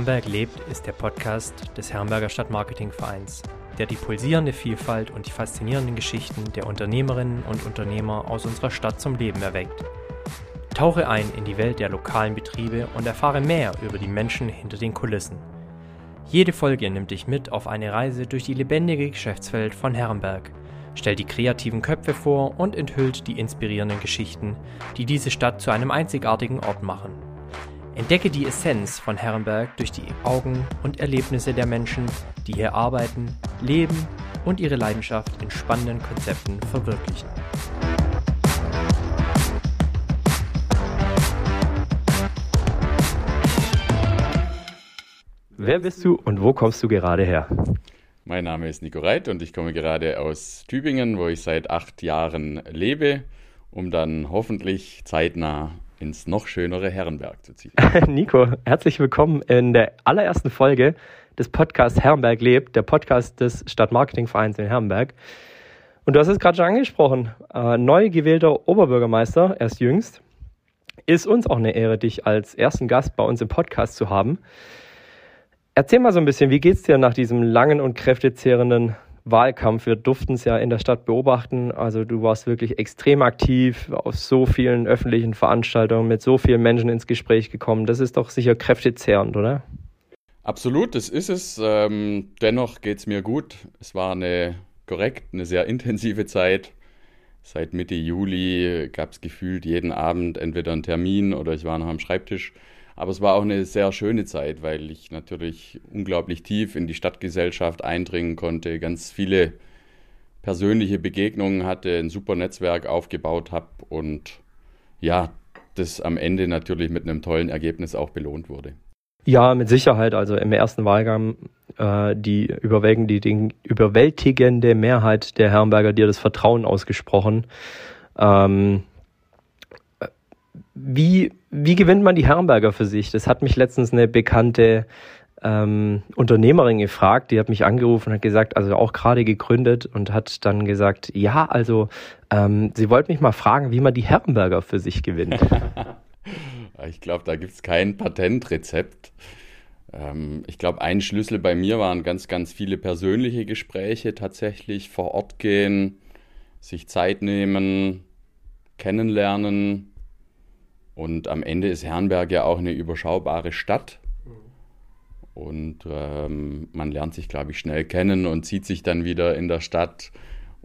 Herrenberg lebt ist der Podcast des Herrenberger Stadtmarketingvereins, der die pulsierende Vielfalt und die faszinierenden Geschichten der Unternehmerinnen und Unternehmer aus unserer Stadt zum Leben erweckt. Tauche ein in die Welt der lokalen Betriebe und erfahre mehr über die Menschen hinter den Kulissen. Jede Folge nimmt dich mit auf eine Reise durch die lebendige Geschäftswelt von Herrenberg, stellt die kreativen Köpfe vor und enthüllt die inspirierenden Geschichten, die diese Stadt zu einem einzigartigen Ort machen. Entdecke die Essenz von Herrenberg durch die Augen und Erlebnisse der Menschen, die hier arbeiten, leben und ihre Leidenschaft in spannenden Konzepten verwirklichen. Wer bist du und wo kommst du gerade her? Mein Name ist Nico Reit und ich komme gerade aus Tübingen, wo ich seit acht Jahren lebe, um dann hoffentlich zeitnah ins noch schönere Herrenberg zu ziehen. Nico, herzlich willkommen in der allerersten Folge des Podcasts Herrenberg lebt, der Podcast des Stadtmarketingvereins in Herrenberg. Und du hast es gerade schon angesprochen, äh, neu gewählter Oberbürgermeister, erst jüngst, ist uns auch eine Ehre, dich als ersten Gast bei uns im Podcast zu haben. Erzähl mal so ein bisschen, wie geht's dir nach diesem langen und kräftezehrenden Wahlkampf. Wir durften es ja in der Stadt beobachten. Also du warst wirklich extrem aktiv, auf so vielen öffentlichen Veranstaltungen, mit so vielen Menschen ins Gespräch gekommen. Das ist doch sicher kräftezehrend, oder? Absolut, das ist es. Ähm, dennoch geht es mir gut. Es war eine korrekt, eine sehr intensive Zeit. Seit Mitte Juli gab es gefühlt jeden Abend entweder einen Termin oder ich war noch am Schreibtisch. Aber es war auch eine sehr schöne Zeit, weil ich natürlich unglaublich tief in die Stadtgesellschaft eindringen konnte, ganz viele persönliche Begegnungen hatte, ein super Netzwerk aufgebaut habe und ja, das am Ende natürlich mit einem tollen Ergebnis auch belohnt wurde. Ja, mit Sicherheit. Also im ersten Wahlgang äh, die, die, die überwältigende Mehrheit der Herrenberger dir das Vertrauen ausgesprochen. Ähm, wie, wie gewinnt man die Herrenberger für sich? Das hat mich letztens eine bekannte ähm, Unternehmerin gefragt, die hat mich angerufen und hat gesagt, also auch gerade gegründet und hat dann gesagt, ja, also ähm, sie wollte mich mal fragen, wie man die Herrenberger für sich gewinnt. ich glaube, da gibt es kein Patentrezept. Ähm, ich glaube, ein Schlüssel bei mir waren ganz, ganz viele persönliche Gespräche, tatsächlich vor Ort gehen, sich Zeit nehmen, kennenlernen, und am Ende ist Herrenberg ja auch eine überschaubare Stadt. Und ähm, man lernt sich, glaube ich, schnell kennen und zieht sich dann wieder in der Stadt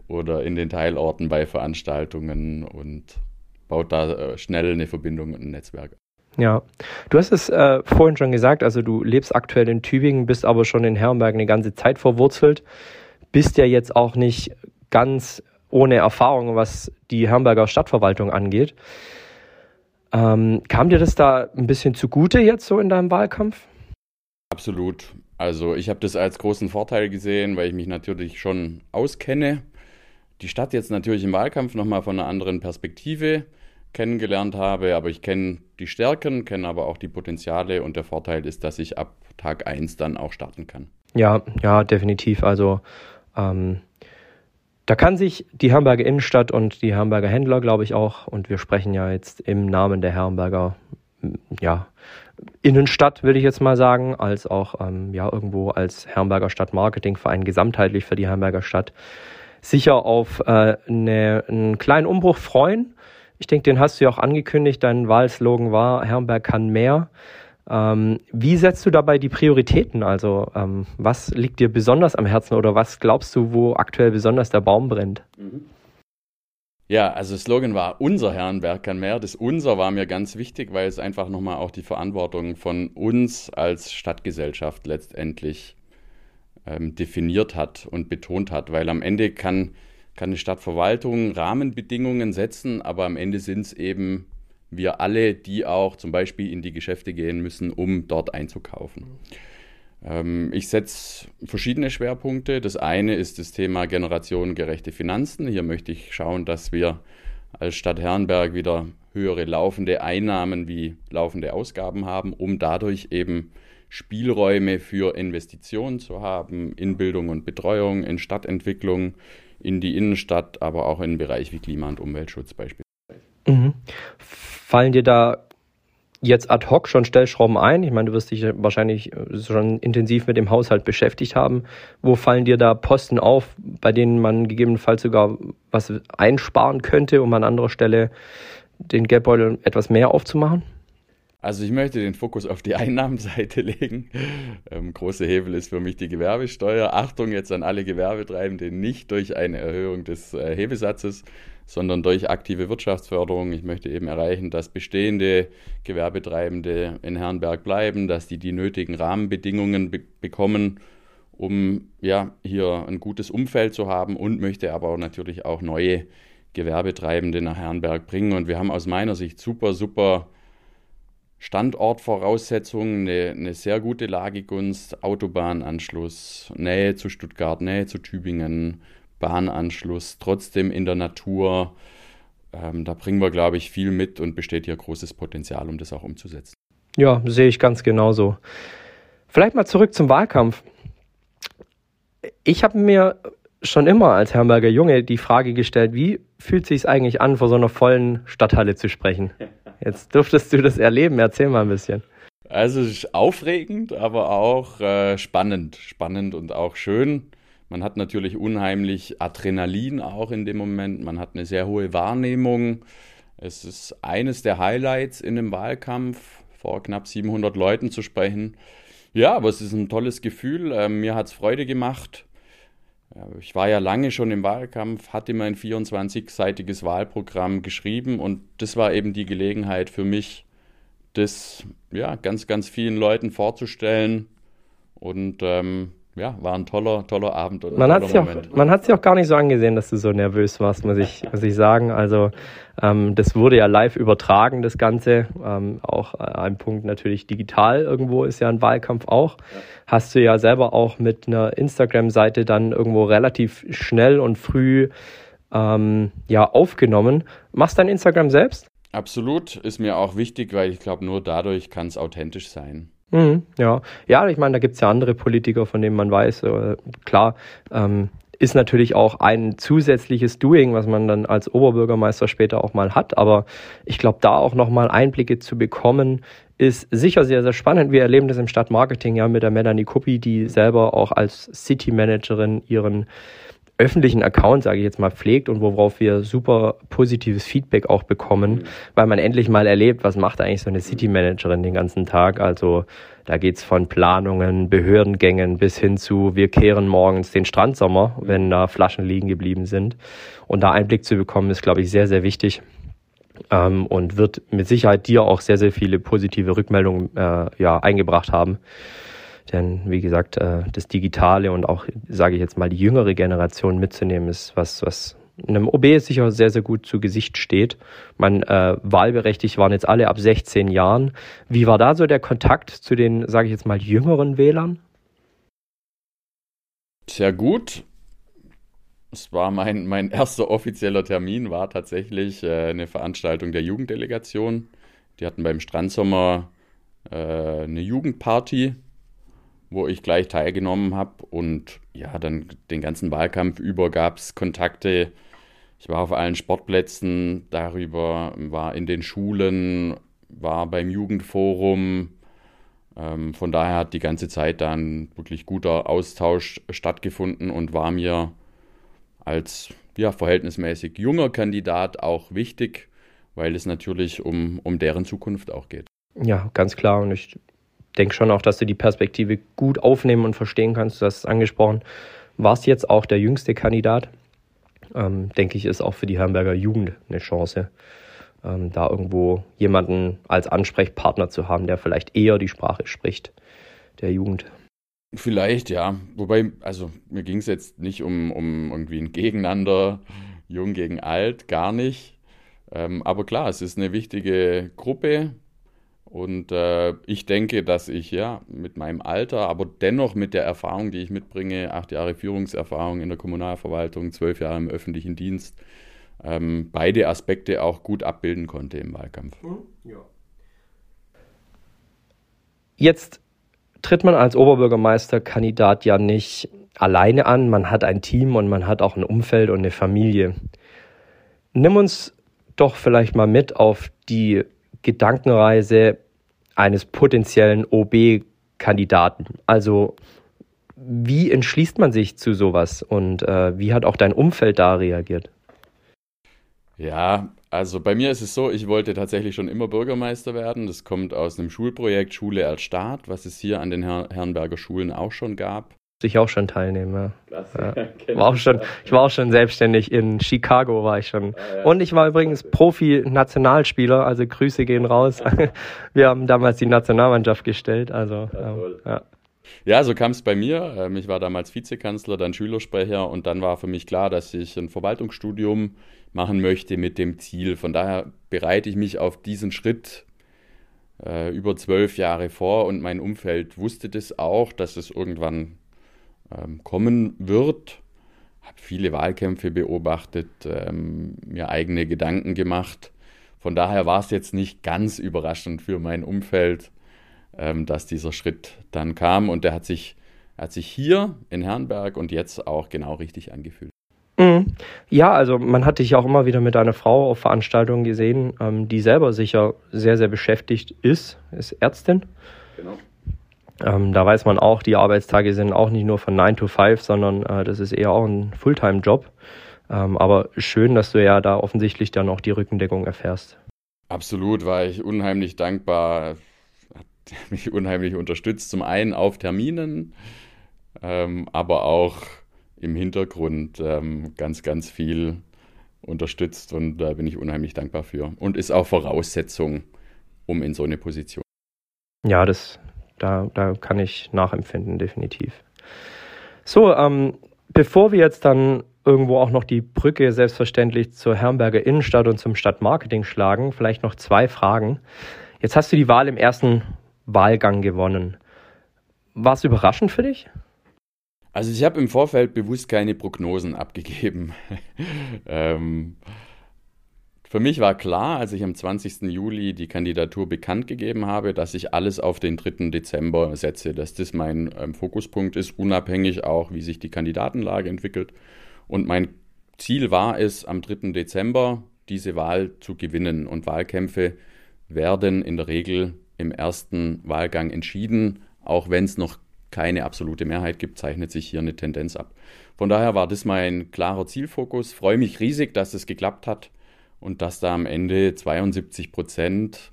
oder in den Teilorten bei Veranstaltungen und baut da äh, schnell eine Verbindung und ein Netzwerk. Ja, du hast es äh, vorhin schon gesagt, also du lebst aktuell in Tübingen, bist aber schon in Herrenberg eine ganze Zeit verwurzelt, bist ja jetzt auch nicht ganz ohne Erfahrung, was die Herrenberger Stadtverwaltung angeht. Ähm, kam dir das da ein bisschen zugute jetzt so in deinem Wahlkampf? Absolut. Also ich habe das als großen Vorteil gesehen, weil ich mich natürlich schon auskenne. Die Stadt jetzt natürlich im Wahlkampf nochmal von einer anderen Perspektive kennengelernt habe, aber ich kenne die Stärken, kenne aber auch die Potenziale und der Vorteil ist, dass ich ab Tag 1 dann auch starten kann. Ja, ja, definitiv. Also ähm, da kann sich die Herrenberger Innenstadt und die Herrenberger Händler, glaube ich, auch, und wir sprechen ja jetzt im Namen der Herrenberger ja, Innenstadt, würde ich jetzt mal sagen, als auch ähm, ja, irgendwo als Herrenberger Stadtmarketingverein gesamtheitlich für die Herrenberger Stadt, sicher auf äh, eine, einen kleinen Umbruch freuen. Ich denke, den hast du ja auch angekündigt. Dein Wahlslogan war, Herrenberg kann mehr. Ähm, wie setzt du dabei die Prioritäten? Also ähm, was liegt dir besonders am Herzen oder was glaubst du, wo aktuell besonders der Baum brennt? Mhm. Ja, also das Slogan war unser Herrenberg kann mehr. Das unser war mir ganz wichtig, weil es einfach nochmal auch die Verantwortung von uns als Stadtgesellschaft letztendlich ähm, definiert hat und betont hat, weil am Ende kann, kann eine Stadtverwaltung Rahmenbedingungen setzen, aber am Ende sind es eben wir alle, die auch zum Beispiel in die Geschäfte gehen müssen, um dort einzukaufen. Ähm, ich setze verschiedene Schwerpunkte. Das eine ist das Thema generationengerechte Finanzen. Hier möchte ich schauen, dass wir als Stadt Herrenberg wieder höhere laufende Einnahmen wie laufende Ausgaben haben, um dadurch eben Spielräume für Investitionen zu haben in Bildung und Betreuung, in Stadtentwicklung, in die Innenstadt, aber auch in Bereich wie Klima- und Umweltschutz beispielsweise. Mhm. Fallen dir da jetzt ad hoc schon Stellschrauben ein? Ich meine, du wirst dich wahrscheinlich schon intensiv mit dem Haushalt beschäftigt haben. Wo fallen dir da Posten auf, bei denen man gegebenenfalls sogar was einsparen könnte, um an anderer Stelle den Geldbeutel etwas mehr aufzumachen? Also ich möchte den Fokus auf die Einnahmenseite legen. Ähm, große Hebel ist für mich die Gewerbesteuer. Achtung jetzt an alle Gewerbetreibende, nicht durch eine Erhöhung des äh, Hebesatzes, sondern durch aktive Wirtschaftsförderung. Ich möchte eben erreichen, dass bestehende Gewerbetreibende in Herrenberg bleiben, dass die die nötigen Rahmenbedingungen be bekommen, um ja hier ein gutes Umfeld zu haben und möchte aber natürlich auch neue Gewerbetreibende nach Herrenberg bringen. Und wir haben aus meiner Sicht super, super Standortvoraussetzungen, eine, eine sehr gute Lagegunst, Autobahnanschluss, Nähe zu Stuttgart, Nähe zu Tübingen, Bahnanschluss, trotzdem in der Natur. Ähm, da bringen wir, glaube ich, viel mit und besteht hier großes Potenzial, um das auch umzusetzen. Ja, sehe ich ganz genauso. Vielleicht mal zurück zum Wahlkampf. Ich habe mir schon immer als Herrenberger Junge die Frage gestellt, wie fühlt es sich eigentlich an, vor so einer vollen Stadthalle zu sprechen? Jetzt durftest du das erleben. Erzähl mal ein bisschen. Also es ist aufregend, aber auch äh, spannend. Spannend und auch schön. Man hat natürlich unheimlich Adrenalin auch in dem Moment. Man hat eine sehr hohe Wahrnehmung. Es ist eines der Highlights in dem Wahlkampf, vor knapp 700 Leuten zu sprechen. Ja, aber es ist ein tolles Gefühl. Ähm, mir hat es Freude gemacht. Ich war ja lange schon im Wahlkampf, hatte mein 24-seitiges Wahlprogramm geschrieben und das war eben die Gelegenheit für mich, das ja, ganz, ganz vielen Leuten vorzustellen. Und ähm, ja, war ein toller, toller Abend. Und man hat es ja auch, gar nicht so angesehen, dass du so nervös warst, muss ich, muss ich sagen. Also ähm, das wurde ja live übertragen, das Ganze. Ähm, auch äh, ein Punkt natürlich digital irgendwo ist ja ein Wahlkampf auch. Ja. Hast du ja selber auch mit einer Instagram-Seite dann irgendwo relativ schnell und früh ähm, ja aufgenommen. Machst du dein Instagram selbst? Absolut, ist mir auch wichtig, weil ich glaube, nur dadurch kann es authentisch sein. Mhm, ja. ja, ich meine, da gibt es ja andere Politiker, von denen man weiß, äh, klar, ähm, ist natürlich auch ein zusätzliches Doing, was man dann als Oberbürgermeister später auch mal hat. Aber ich glaube, da auch nochmal Einblicke zu bekommen, ist sicher sehr, sehr spannend. Wir erleben das im Stadtmarketing ja mit der Melanie Kuppi, die selber auch als City Managerin ihren öffentlichen Account, sage ich jetzt mal, pflegt und worauf wir super positives Feedback auch bekommen, mhm. weil man endlich mal erlebt, was macht eigentlich so eine City Managerin den ganzen Tag. Also da geht's von Planungen, Behördengängen bis hin zu, wir kehren morgens den Strandsommer, mhm. wenn da Flaschen liegen geblieben sind. Und da Einblick zu bekommen, ist, glaube ich, sehr, sehr wichtig. Ähm, und wird mit Sicherheit dir auch sehr, sehr viele positive Rückmeldungen äh, ja, eingebracht haben. Denn wie gesagt, äh, das Digitale und auch, sage ich jetzt mal, die jüngere Generation mitzunehmen, ist was, was einem OB sicher sehr, sehr gut zu Gesicht steht. Man äh, wahlberechtigt waren jetzt alle ab 16 Jahren. Wie war da so der Kontakt zu den, sage ich jetzt mal, jüngeren Wählern? Sehr gut. Es war mein, mein erster offizieller Termin, war tatsächlich äh, eine Veranstaltung der Jugenddelegation. Die hatten beim Strandsommer äh, eine Jugendparty wo ich gleich teilgenommen habe. Und ja, dann den ganzen Wahlkampf über gab es Kontakte. Ich war auf allen Sportplätzen darüber, war in den Schulen, war beim Jugendforum. Ähm, von daher hat die ganze Zeit dann wirklich guter Austausch stattgefunden und war mir als ja, verhältnismäßig junger Kandidat auch wichtig, weil es natürlich um, um deren Zukunft auch geht. Ja, ganz klar. Und ich denke schon auch, dass du die Perspektive gut aufnehmen und verstehen kannst. Du hast es angesprochen. Warst jetzt auch der jüngste Kandidat? Ähm, denke ich, ist auch für die Herrenberger Jugend eine Chance, ähm, da irgendwo jemanden als Ansprechpartner zu haben, der vielleicht eher die Sprache spricht der Jugend. Vielleicht, ja. Wobei, also mir ging es jetzt nicht um, um irgendwie ein Gegeneinander, jung gegen alt, gar nicht. Ähm, aber klar, es ist eine wichtige Gruppe, und äh, ich denke, dass ich ja mit meinem Alter, aber dennoch mit der Erfahrung, die ich mitbringe, acht Jahre Führungserfahrung in der Kommunalverwaltung, zwölf Jahre im öffentlichen Dienst, ähm, beide Aspekte auch gut abbilden konnte im Wahlkampf. Hm? Ja. Jetzt tritt man als Oberbürgermeisterkandidat ja nicht alleine an, man hat ein Team und man hat auch ein Umfeld und eine Familie. Nimm uns doch vielleicht mal mit auf die Gedankenreise, eines potenziellen OB-Kandidaten. Also wie entschließt man sich zu sowas und äh, wie hat auch dein Umfeld da reagiert? Ja, also bei mir ist es so, ich wollte tatsächlich schon immer Bürgermeister werden. Das kommt aus einem Schulprojekt Schule als Staat, was es hier an den Her Herrenberger Schulen auch schon gab. Ich auch schon teilnehmen. Ja. ja. War auch schon, ich war auch schon selbstständig. In Chicago war ich schon. Ah, ja. Und ich war übrigens Profi-Nationalspieler, also Grüße gehen raus. Wir haben damals die Nationalmannschaft gestellt. Also, ja. Ja, so kam es bei mir. Ähm, ich war damals Vizekanzler, dann Schülersprecher und dann war für mich klar, dass ich ein Verwaltungsstudium machen möchte mit dem Ziel. Von daher bereite ich mich auf diesen Schritt äh, über zwölf Jahre vor und mein Umfeld wusste das auch, dass es irgendwann ähm, kommen wird. Habe viele Wahlkämpfe beobachtet, ähm, mir eigene Gedanken gemacht. Von daher war es jetzt nicht ganz überraschend für mein Umfeld, ähm, dass dieser Schritt dann kam und der hat sich, hat sich hier in Herrenberg und jetzt auch genau richtig angefühlt. Mhm. Ja, also man hat dich auch immer wieder mit einer Frau auf Veranstaltungen gesehen, ähm, die selber sicher sehr, sehr beschäftigt ist, ist Ärztin. Genau. Ähm, da weiß man auch, die Arbeitstage sind auch nicht nur von 9 to 5, sondern äh, das ist eher auch ein Fulltime-Job. Ähm, aber schön, dass du ja da offensichtlich dann auch die Rückendeckung erfährst. Absolut, war ich unheimlich dankbar. Hat mich unheimlich unterstützt. Zum einen auf Terminen, ähm, aber auch im Hintergrund ähm, ganz, ganz viel unterstützt und da bin ich unheimlich dankbar für. Und ist auch Voraussetzung, um in so eine Position. Ja, das, da, da kann ich nachempfinden, definitiv. So, ähm, bevor wir jetzt dann irgendwo auch noch die Brücke selbstverständlich zur Herrenberger Innenstadt und zum Stadtmarketing schlagen, vielleicht noch zwei Fragen. Jetzt hast du die Wahl im ersten Wahlgang gewonnen. War es überraschend für dich? Also ich habe im Vorfeld bewusst keine Prognosen abgegeben. ähm, für mich war klar, als ich am 20. Juli die Kandidatur bekannt gegeben habe, dass ich alles auf den 3. Dezember setze, dass das mein ähm, Fokuspunkt ist, unabhängig auch, wie sich die Kandidatenlage entwickelt. Und mein Ziel war es, am 3. Dezember diese Wahl zu gewinnen. Und Wahlkämpfe werden in der Regel im ersten Wahlgang entschieden, auch wenn es noch keine absolute Mehrheit gibt, zeichnet sich hier eine Tendenz ab. Von daher war das mein klarer Zielfokus. Freue mich riesig, dass es geklappt hat und dass da am Ende 72 Prozent,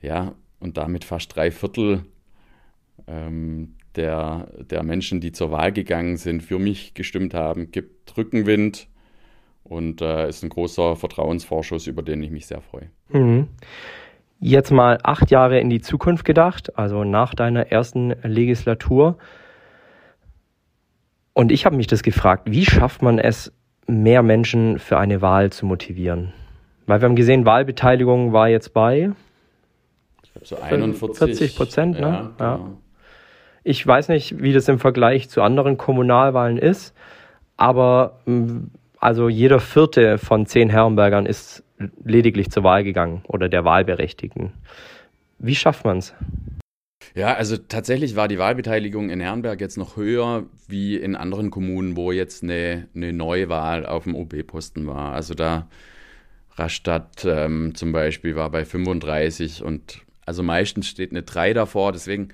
ja, und damit fast drei Viertel ähm, der, der Menschen, die zur Wahl gegangen sind, für mich gestimmt haben, gibt Rückenwind und äh, ist ein großer Vertrauensvorschuss, über den ich mich sehr freue. Mhm. Jetzt mal acht Jahre in die Zukunft gedacht, also nach deiner ersten Legislatur. Und ich habe mich das gefragt, wie schafft man es, mehr Menschen für eine Wahl zu motivieren? Weil wir haben gesehen, Wahlbeteiligung war jetzt bei so 41 Prozent. Ne? Ja, ja. Genau. Ich weiß nicht, wie das im Vergleich zu anderen Kommunalwahlen ist, aber also jeder vierte von zehn Herrenbergern ist lediglich zur Wahl gegangen oder der Wahlberechtigten. Wie schafft man es? Ja, also tatsächlich war die Wahlbeteiligung in Herrenberg jetzt noch höher wie in anderen Kommunen, wo jetzt eine, eine Neuwahl auf dem OB-Posten war. Also da Rastatt ähm, zum Beispiel war bei 35 und also meistens steht eine 3 davor, deswegen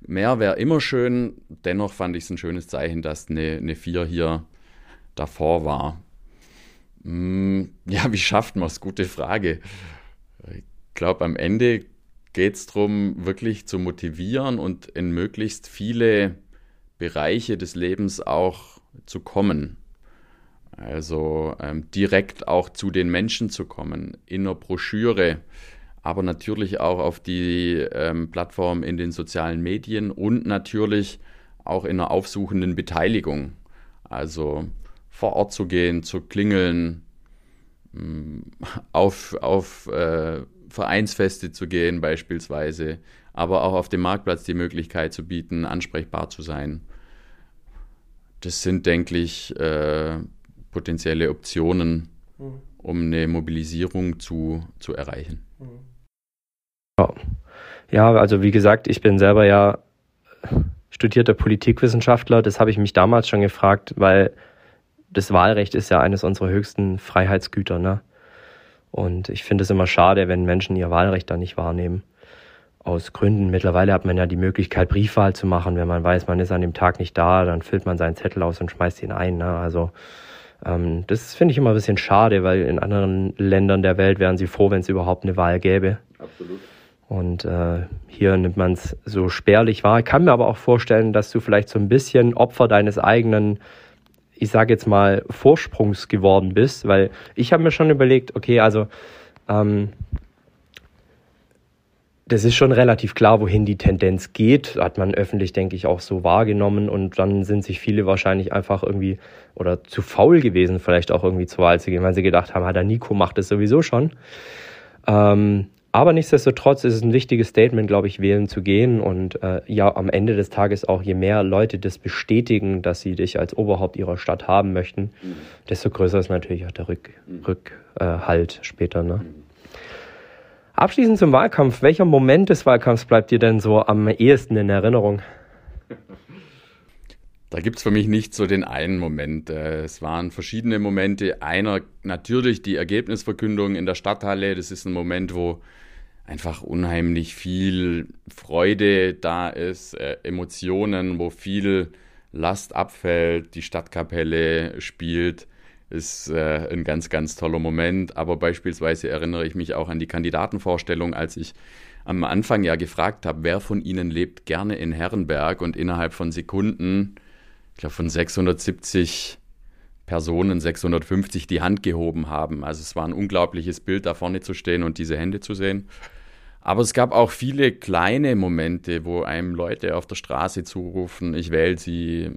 mehr wäre immer schön. Dennoch fand ich es ein schönes Zeichen, dass eine, eine 4 hier davor war. Hm, ja, wie schafft man es? Gute Frage. Ich glaube, am Ende geht es darum, wirklich zu motivieren und in möglichst viele Bereiche des Lebens auch zu kommen. Also ähm, direkt auch zu den Menschen zu kommen, in einer Broschüre, aber natürlich auch auf die ähm, Plattform in den sozialen Medien und natürlich auch in einer aufsuchenden Beteiligung. Also vor Ort zu gehen, zu klingeln, mm, auf, auf äh, Vereinsfeste zu gehen beispielsweise, aber auch auf dem Marktplatz die Möglichkeit zu bieten, ansprechbar zu sein. Das sind, denke ich, äh, potenzielle Optionen, mhm. um eine Mobilisierung zu, zu erreichen. Ja. ja, also wie gesagt, ich bin selber ja studierter Politikwissenschaftler. Das habe ich mich damals schon gefragt, weil das Wahlrecht ist ja eines unserer höchsten Freiheitsgüter. Ne? Und ich finde es immer schade, wenn Menschen ihr Wahlrecht da nicht wahrnehmen. aus Gründen. Mittlerweile hat man ja die Möglichkeit, Briefwahl zu machen. Wenn man weiß, man ist an dem Tag nicht da, dann füllt man seinen Zettel aus und schmeißt ihn ein. Ne? Also ähm, das finde ich immer ein bisschen schade, weil in anderen Ländern der Welt wären sie froh, wenn es überhaupt eine Wahl gäbe. Absolut. Und äh, hier nimmt man es so spärlich wahr. Ich kann mir aber auch vorstellen, dass du vielleicht so ein bisschen Opfer deines eigenen, ich sage jetzt mal, Vorsprungs geworden bist, weil ich habe mir schon überlegt, okay, also ähm, das ist schon relativ klar, wohin die Tendenz geht. Hat man öffentlich, denke ich, auch so wahrgenommen. Und dann sind sich viele wahrscheinlich einfach irgendwie oder zu faul gewesen, vielleicht auch irgendwie zur Wahl zu gehen, weil sie gedacht haben, ah, der Nico macht es sowieso schon. Ähm, aber nichtsdestotrotz ist es ein wichtiges Statement, glaube ich, wählen zu gehen. Und äh, ja, am Ende des Tages auch, je mehr Leute das bestätigen, dass sie dich als Oberhaupt ihrer Stadt haben möchten, mhm. desto größer ist natürlich auch der Rück, mhm. Rückhalt später. Ne? Abschließend zum Wahlkampf. Welcher Moment des Wahlkampfs bleibt dir denn so am ehesten in Erinnerung? Da gibt es für mich nicht so den einen Moment. Äh, es waren verschiedene Momente. Einer natürlich die Ergebnisverkündung in der Stadthalle. Das ist ein Moment, wo einfach unheimlich viel Freude da ist, äh, Emotionen, wo viel Last abfällt, die Stadtkapelle spielt ist äh, ein ganz, ganz toller Moment. Aber beispielsweise erinnere ich mich auch an die Kandidatenvorstellung, als ich am Anfang ja gefragt habe, wer von Ihnen lebt gerne in Herrenberg und innerhalb von Sekunden, ich glaube von 670 Personen, 650 die Hand gehoben haben. Also es war ein unglaubliches Bild, da vorne zu stehen und diese Hände zu sehen. Aber es gab auch viele kleine Momente, wo einem Leute auf der Straße zurufen, ich wähle Sie,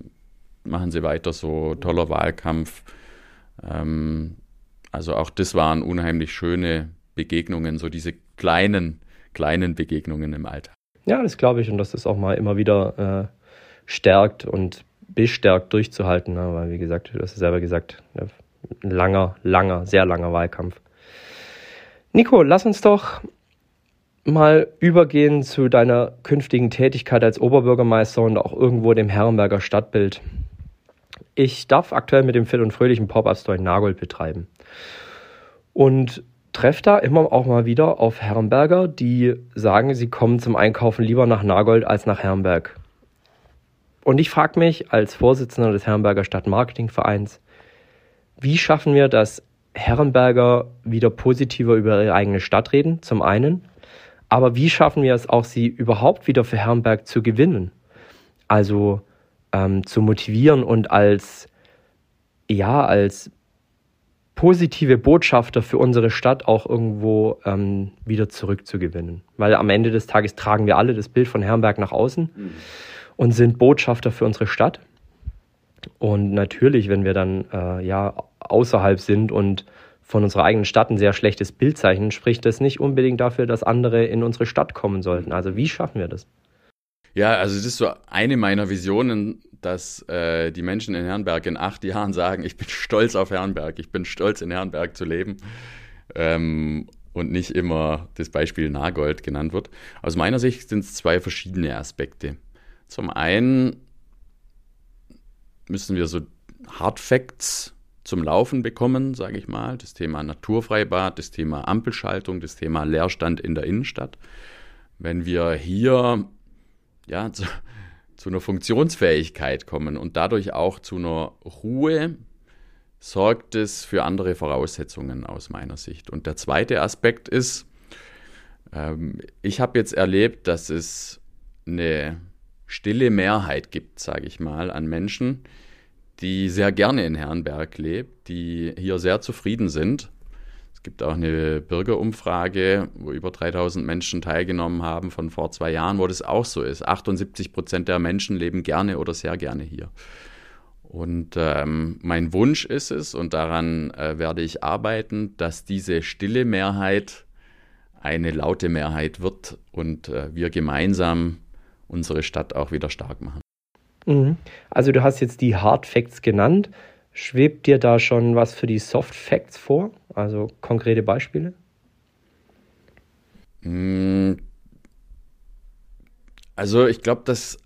machen Sie weiter so, toller Wahlkampf. Ähm, also auch das waren unheimlich schöne Begegnungen, so diese kleinen, kleinen Begegnungen im Alltag. Ja, das glaube ich und dass das auch mal immer wieder äh, stärkt und bestärkt durchzuhalten, ne? weil wie gesagt, du hast es selber gesagt, ein langer, langer, sehr langer Wahlkampf. Nico, lass uns doch mal übergehen zu deiner künftigen Tätigkeit als Oberbürgermeister und auch irgendwo dem Herrenberger Stadtbild. Ich darf aktuell mit dem Fit und Fröhlichen Pop-Up-Store in Nagold betreiben. Und treffe da immer auch mal wieder auf Herrenberger, die sagen, sie kommen zum Einkaufen lieber nach Nagold als nach Herrenberg. Und ich frage mich als Vorsitzender des Herrenberger Stadtmarketingvereins, wie schaffen wir, dass Herrenberger wieder positiver über ihre eigene Stadt reden, zum einen, aber wie schaffen wir es auch, sie überhaupt wieder für Herrenberg zu gewinnen? Also ähm, zu motivieren und als, ja, als positive Botschafter für unsere Stadt auch irgendwo ähm, wieder zurückzugewinnen. Weil am Ende des Tages tragen wir alle das Bild von Herrenberg nach außen mhm. und sind Botschafter für unsere Stadt. Und natürlich, wenn wir dann äh, ja außerhalb sind und von unserer eigenen Stadt ein sehr schlechtes Bild zeichnen, spricht das nicht unbedingt dafür, dass andere in unsere Stadt kommen sollten. Also wie schaffen wir das? Ja, also das ist so eine meiner Visionen, dass äh, die Menschen in Herrenberg in acht Jahren sagen, ich bin stolz auf Herrenberg, ich bin stolz in Herrenberg zu leben ähm, und nicht immer das Beispiel Nagold genannt wird. Aus meiner Sicht sind es zwei verschiedene Aspekte. Zum einen müssen wir so Hard Facts zum Laufen bekommen, sage ich mal. Das Thema Naturfreibad, das Thema Ampelschaltung, das Thema Leerstand in der Innenstadt. Wenn wir hier ja, zu, zu einer Funktionsfähigkeit kommen und dadurch auch zu einer Ruhe, sorgt es für andere Voraussetzungen aus meiner Sicht. Und der zweite Aspekt ist, ähm, ich habe jetzt erlebt, dass es eine stille Mehrheit gibt, sage ich mal, an Menschen, die sehr gerne in Herrenberg lebt, die hier sehr zufrieden sind es gibt auch eine Bürgerumfrage, wo über 3000 Menschen teilgenommen haben von vor zwei Jahren, wo das auch so ist. 78 Prozent der Menschen leben gerne oder sehr gerne hier. Und ähm, mein Wunsch ist es, und daran äh, werde ich arbeiten, dass diese stille Mehrheit eine laute Mehrheit wird und äh, wir gemeinsam unsere Stadt auch wieder stark machen. Mhm. Also du hast jetzt die Hard Facts genannt. Schwebt dir da schon was für die Soft Facts vor? Also konkrete Beispiele? Mm. Also ich glaube, dass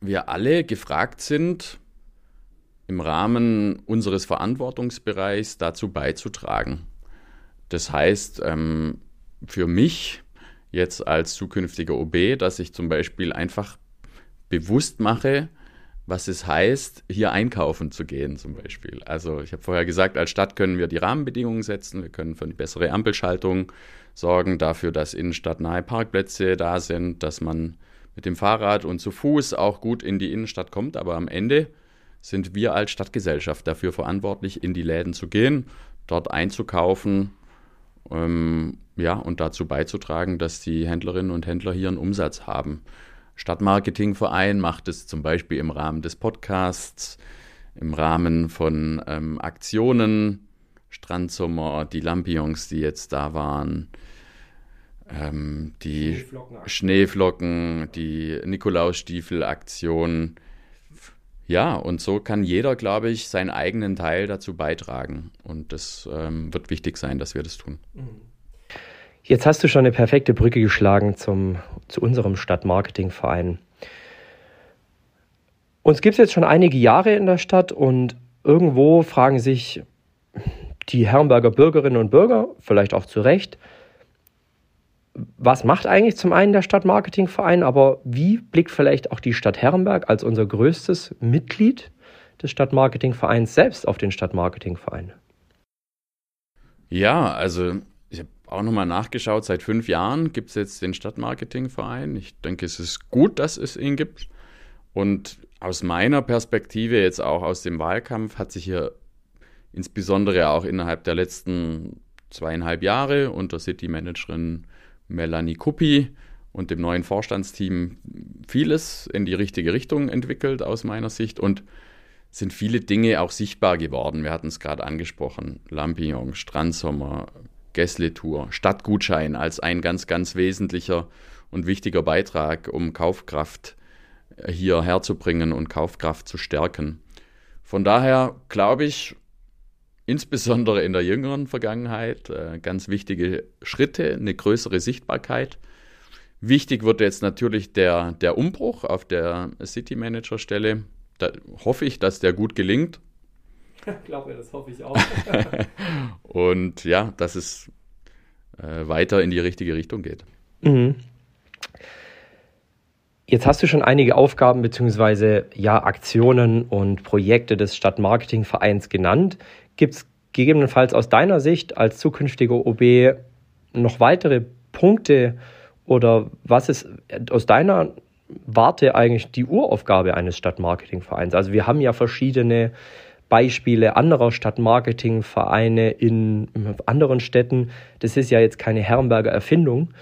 wir alle gefragt sind, im Rahmen unseres Verantwortungsbereichs dazu beizutragen. Das heißt, ähm, für mich jetzt als zukünftiger OB, dass ich zum Beispiel einfach bewusst mache, was es heißt, hier einkaufen zu gehen zum Beispiel. Also ich habe vorher gesagt, als Stadt können wir die Rahmenbedingungen setzen, wir können für eine bessere Ampelschaltung sorgen, dafür, dass innenstadtnahe Parkplätze da sind, dass man mit dem Fahrrad und zu Fuß auch gut in die Innenstadt kommt, aber am Ende sind wir als Stadtgesellschaft dafür verantwortlich, in die Läden zu gehen, dort einzukaufen, ähm, ja, und dazu beizutragen, dass die Händlerinnen und Händler hier einen Umsatz haben. Stadtmarketingverein macht es zum Beispiel im Rahmen des Podcasts, im Rahmen von ähm, Aktionen, Strandsommer, die Lampions, die jetzt da waren, ähm, die Schneeflocken, Schneeflocken die Nikolausstiefel-Aktion. Ja, und so kann jeder, glaube ich, seinen eigenen Teil dazu beitragen. Und das ähm, wird wichtig sein, dass wir das tun. Mhm. Jetzt hast du schon eine perfekte Brücke geschlagen zum, zu unserem Stadtmarketingverein. Uns gibt es jetzt schon einige Jahre in der Stadt und irgendwo fragen sich die Herrenberger Bürgerinnen und Bürger, vielleicht auch zu Recht, was macht eigentlich zum einen der Stadtmarketingverein, aber wie blickt vielleicht auch die Stadt Herrenberg als unser größtes Mitglied des Stadtmarketingvereins selbst auf den Stadtmarketingverein? Ja, also auch nochmal nachgeschaut, seit fünf Jahren gibt es jetzt den Stadtmarketingverein. Ich denke, es ist gut, dass es ihn gibt. Und aus meiner Perspektive, jetzt auch aus dem Wahlkampf, hat sich hier insbesondere auch innerhalb der letzten zweieinhalb Jahre unter City-Managerin Melanie Kuppi und dem neuen Vorstandsteam vieles in die richtige Richtung entwickelt aus meiner Sicht und sind viele Dinge auch sichtbar geworden. Wir hatten es gerade angesprochen, Lampion, Strandsommer, Gäsle-Tour, Stadtgutschein als ein ganz, ganz wesentlicher und wichtiger Beitrag, um Kaufkraft hier herzubringen und Kaufkraft zu stärken. Von daher glaube ich, insbesondere in der jüngeren Vergangenheit, äh, ganz wichtige Schritte, eine größere Sichtbarkeit. Wichtig wird jetzt natürlich der, der Umbruch auf der City Manager Stelle. Da hoffe ich, dass der gut gelingt. Ich glaube, das hoffe ich auch. Und ja, dass es äh, weiter in die richtige Richtung geht. Mhm. Jetzt hast du schon einige Aufgaben bzw. ja, Aktionen und Projekte des Stadtmarketingvereins genannt. Gibt es gegebenenfalls aus deiner Sicht als zukünftiger OB noch weitere Punkte oder was ist aus deiner Warte eigentlich die Uraufgabe eines Stadtmarketingvereins? Also wir haben ja verschiedene Beispiele anderer Stadtmarketingvereine in anderen Städten. Das ist ja jetzt keine Herrenberger Erfindung.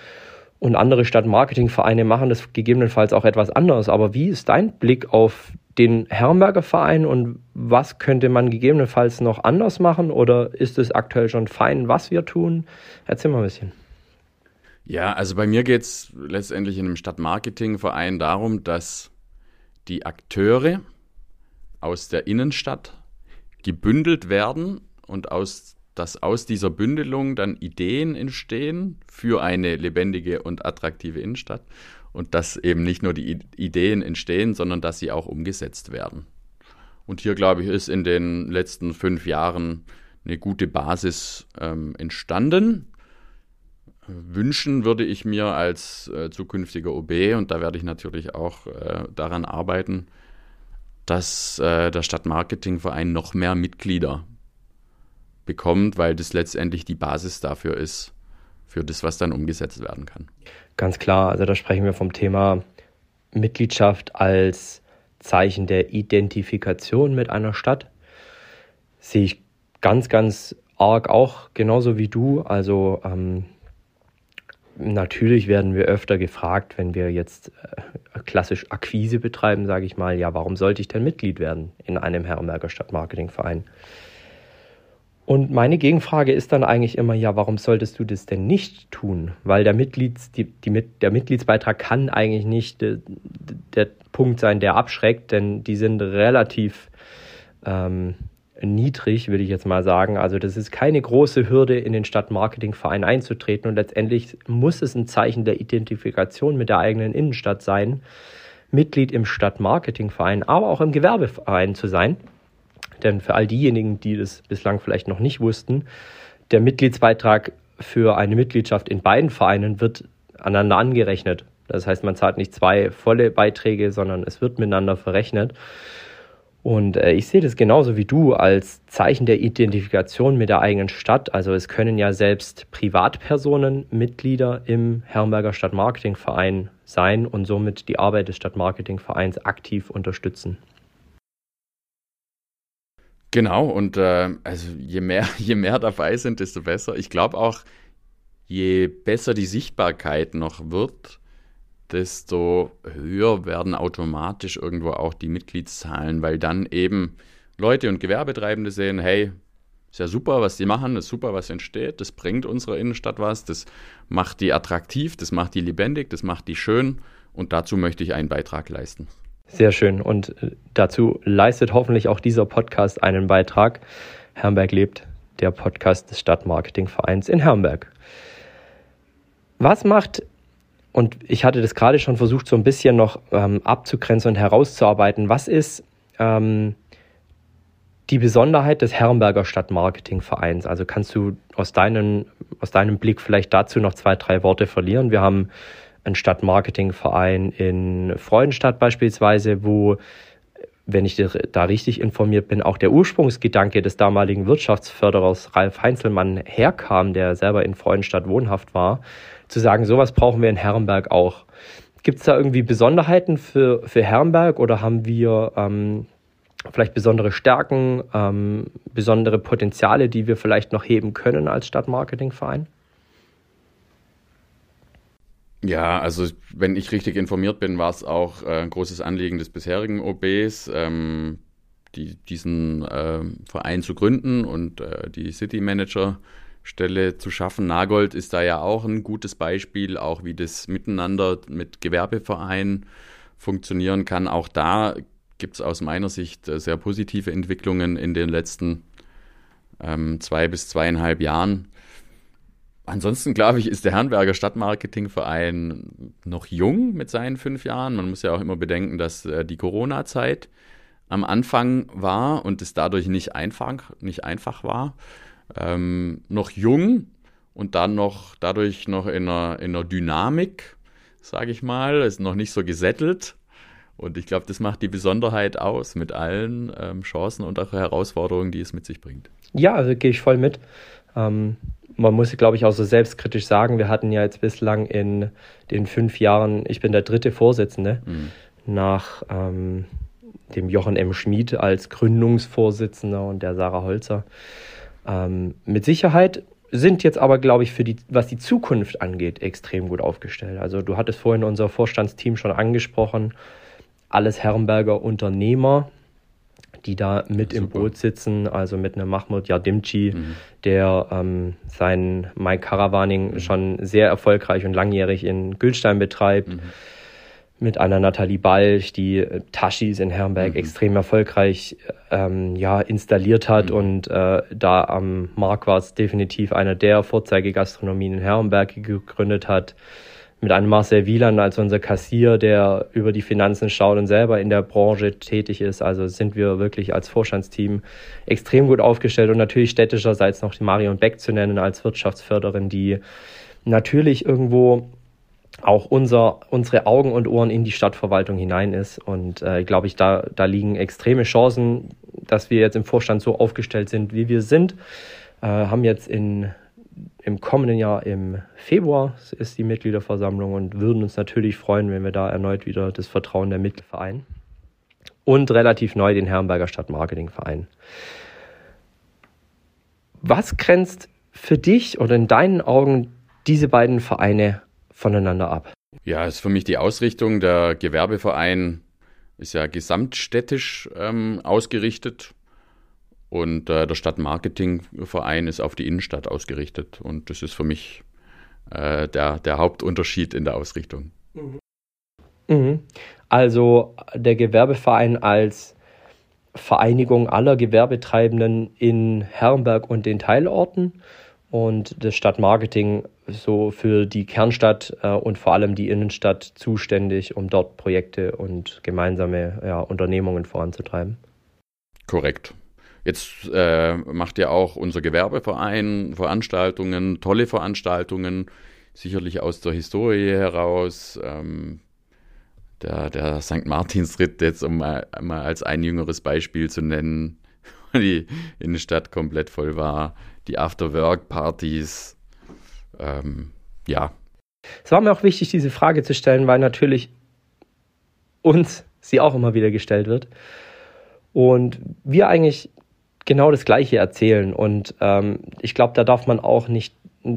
Und andere Stadtmarketingvereine machen das gegebenenfalls auch etwas anders. Aber wie ist dein Blick auf den Herrenberger Verein und was könnte man gegebenenfalls noch anders machen? Oder ist es aktuell schon fein, was wir tun? Erzähl mal ein bisschen. Ja, also bei mir geht es letztendlich in einem Stadtmarketingverein darum, dass die Akteure aus der Innenstadt gebündelt werden und aus, dass aus dieser Bündelung dann Ideen entstehen für eine lebendige und attraktive Innenstadt und dass eben nicht nur die Ideen entstehen, sondern dass sie auch umgesetzt werden. Und hier, glaube ich, ist in den letzten fünf Jahren eine gute Basis ähm, entstanden. Wünschen würde ich mir als äh, zukünftiger OB, und da werde ich natürlich auch äh, daran arbeiten, dass äh, der Stadtmarketingverein noch mehr Mitglieder bekommt, weil das letztendlich die Basis dafür ist, für das, was dann umgesetzt werden kann. Ganz klar, also da sprechen wir vom Thema Mitgliedschaft als Zeichen der Identifikation mit einer Stadt. Sehe ich ganz, ganz arg auch genauso wie du. Also ähm, natürlich werden wir öfter gefragt, wenn wir jetzt äh, klassisch Akquise betreiben, sage ich mal, ja, warum sollte ich denn Mitglied werden in einem Herrenberger Stadtmarketingverein? Und meine Gegenfrage ist dann eigentlich immer, ja, warum solltest du das denn nicht tun? Weil der, Mitglieds, die, die, der Mitgliedsbeitrag kann eigentlich nicht de, der Punkt sein, der abschreckt, denn die sind relativ ähm, niedrig, würde ich jetzt mal sagen. Also das ist keine große Hürde, in den Stadtmarketingverein einzutreten und letztendlich muss es ein Zeichen der Identifikation mit der eigenen Innenstadt sein, Mitglied im Stadtmarketingverein, aber auch im Gewerbeverein zu sein. Denn für all diejenigen, die das bislang vielleicht noch nicht wussten, der Mitgliedsbeitrag für eine Mitgliedschaft in beiden Vereinen wird aneinander angerechnet. Das heißt, man zahlt nicht zwei volle Beiträge, sondern es wird miteinander verrechnet. Und äh, ich sehe das genauso wie du als Zeichen der Identifikation mit der eigenen Stadt. Also es können ja selbst Privatpersonen Mitglieder im Herrenberger Stadtmarketingverein sein und somit die Arbeit des Stadtmarketingvereins aktiv unterstützen. Genau, und äh, also je mehr, je mehr dabei sind, desto besser. Ich glaube auch, je besser die Sichtbarkeit noch wird, desto höher werden automatisch irgendwo auch die Mitgliedszahlen, weil dann eben Leute und Gewerbetreibende sehen, hey, ist ja super, was die machen, ist super, was entsteht, das bringt unserer Innenstadt was, das macht die attraktiv, das macht die lebendig, das macht die schön und dazu möchte ich einen Beitrag leisten. Sehr schön und äh, dazu leistet hoffentlich auch dieser Podcast einen Beitrag. Herrenberg lebt, der Podcast des Stadtmarketingvereins in Herrenberg. Was macht und ich hatte das gerade schon versucht, so ein bisschen noch ähm, abzugrenzen und herauszuarbeiten. Was ist ähm, die Besonderheit des Herrenberger Stadtmarketingvereins? Also kannst du aus, deinen, aus deinem Blick vielleicht dazu noch zwei, drei Worte verlieren? Wir haben einen Stadtmarketingverein in Freudenstadt beispielsweise, wo, wenn ich da richtig informiert bin, auch der Ursprungsgedanke des damaligen Wirtschaftsförderers Ralf Heinzelmann herkam, der selber in Freudenstadt wohnhaft war zu sagen, sowas brauchen wir in Herrenberg auch. Gibt es da irgendwie Besonderheiten für, für Herrenberg oder haben wir ähm, vielleicht besondere Stärken, ähm, besondere Potenziale, die wir vielleicht noch heben können als Stadtmarketingverein? Ja, also wenn ich richtig informiert bin, war es auch äh, ein großes Anliegen des bisherigen OBs, ähm, die, diesen äh, Verein zu gründen und äh, die City Manager Stelle zu schaffen. Nagold ist da ja auch ein gutes Beispiel, auch wie das Miteinander mit Gewerbevereinen funktionieren kann. Auch da gibt es aus meiner Sicht äh, sehr positive Entwicklungen in den letzten ähm, zwei bis zweieinhalb Jahren. Ansonsten glaube ich, ist der Herrenberger Stadtmarketingverein noch jung mit seinen fünf Jahren. Man muss ja auch immer bedenken, dass äh, die Corona-Zeit am Anfang war und es dadurch nicht einfach, nicht einfach war ähm, noch jung und dann noch dadurch noch in einer, in einer Dynamik, sage ich mal, ist noch nicht so gesättelt. Und ich glaube, das macht die Besonderheit aus mit allen ähm, Chancen und auch Herausforderungen, die es mit sich bringt. Ja, also gehe ich voll mit. Ähm, man muss, glaube ich, auch so selbstkritisch sagen, wir hatten ja jetzt bislang in den fünf Jahren, ich bin der dritte Vorsitzende, mhm. nach ähm, dem Jochen M. Schmid als Gründungsvorsitzender und der Sarah Holzer ähm, mit Sicherheit sind jetzt aber, glaube ich, für die, was die Zukunft angeht, extrem gut aufgestellt. Also du hattest vorhin unser Vorstandsteam schon angesprochen, alles Herrenberger Unternehmer, die da mit Super. im Boot sitzen, also mit einem Mahmoud Yardimci, mhm. der ähm, sein My Caravaning mhm. schon sehr erfolgreich und langjährig in Gülstein betreibt. Mhm mit einer Nathalie Balch, die äh, Taschis in Herrenberg mhm. extrem erfolgreich ähm, ja, installiert hat. Mhm. Und äh, da am Markt war es definitiv einer der Vorzeigegastronomien in Herrenberg gegründet hat. Mit einem Marcel Wieland als unser Kassier, der über die Finanzen schaut und selber in der Branche tätig ist. Also sind wir wirklich als Vorstandsteam extrem gut aufgestellt. Und natürlich städtischerseits noch die Marion Beck zu nennen als Wirtschaftsförderin, die natürlich irgendwo auch unser, unsere Augen und Ohren in die Stadtverwaltung hinein ist. Und äh, glaube ich, da, da liegen extreme Chancen, dass wir jetzt im Vorstand so aufgestellt sind, wie wir sind. Äh, haben jetzt in, im kommenden Jahr im Februar ist die Mitgliederversammlung und würden uns natürlich freuen, wenn wir da erneut wieder das Vertrauen der Mitglieder. Und relativ neu den Herrenberger Stadtmarketingverein. Was grenzt für dich oder in deinen Augen diese beiden Vereine voneinander ab? Ja, ist für mich die Ausrichtung. Der Gewerbeverein ist ja gesamtstädtisch ähm, ausgerichtet und äh, der Stadtmarketingverein ist auf die Innenstadt ausgerichtet. Und das ist für mich äh, der, der Hauptunterschied in der Ausrichtung. Mhm. Mhm. Also der Gewerbeverein als Vereinigung aller Gewerbetreibenden in Herrenberg und den Teilorten und das Stadtmarketing so für die Kernstadt äh, und vor allem die Innenstadt zuständig, um dort Projekte und gemeinsame ja, Unternehmungen voranzutreiben. Korrekt. Jetzt äh, macht ja auch unser Gewerbeverein Veranstaltungen, tolle Veranstaltungen. sicherlich aus der Historie heraus. Ähm, der, der St. Martinsritt, jetzt um mal, mal als ein jüngeres Beispiel zu nennen, die Innenstadt komplett voll war, die After-Work-Partys, ähm, ja. Es war mir auch wichtig, diese Frage zu stellen, weil natürlich uns sie auch immer wieder gestellt wird. Und wir eigentlich genau das Gleiche erzählen. Und ähm, ich glaube, da darf man auch nicht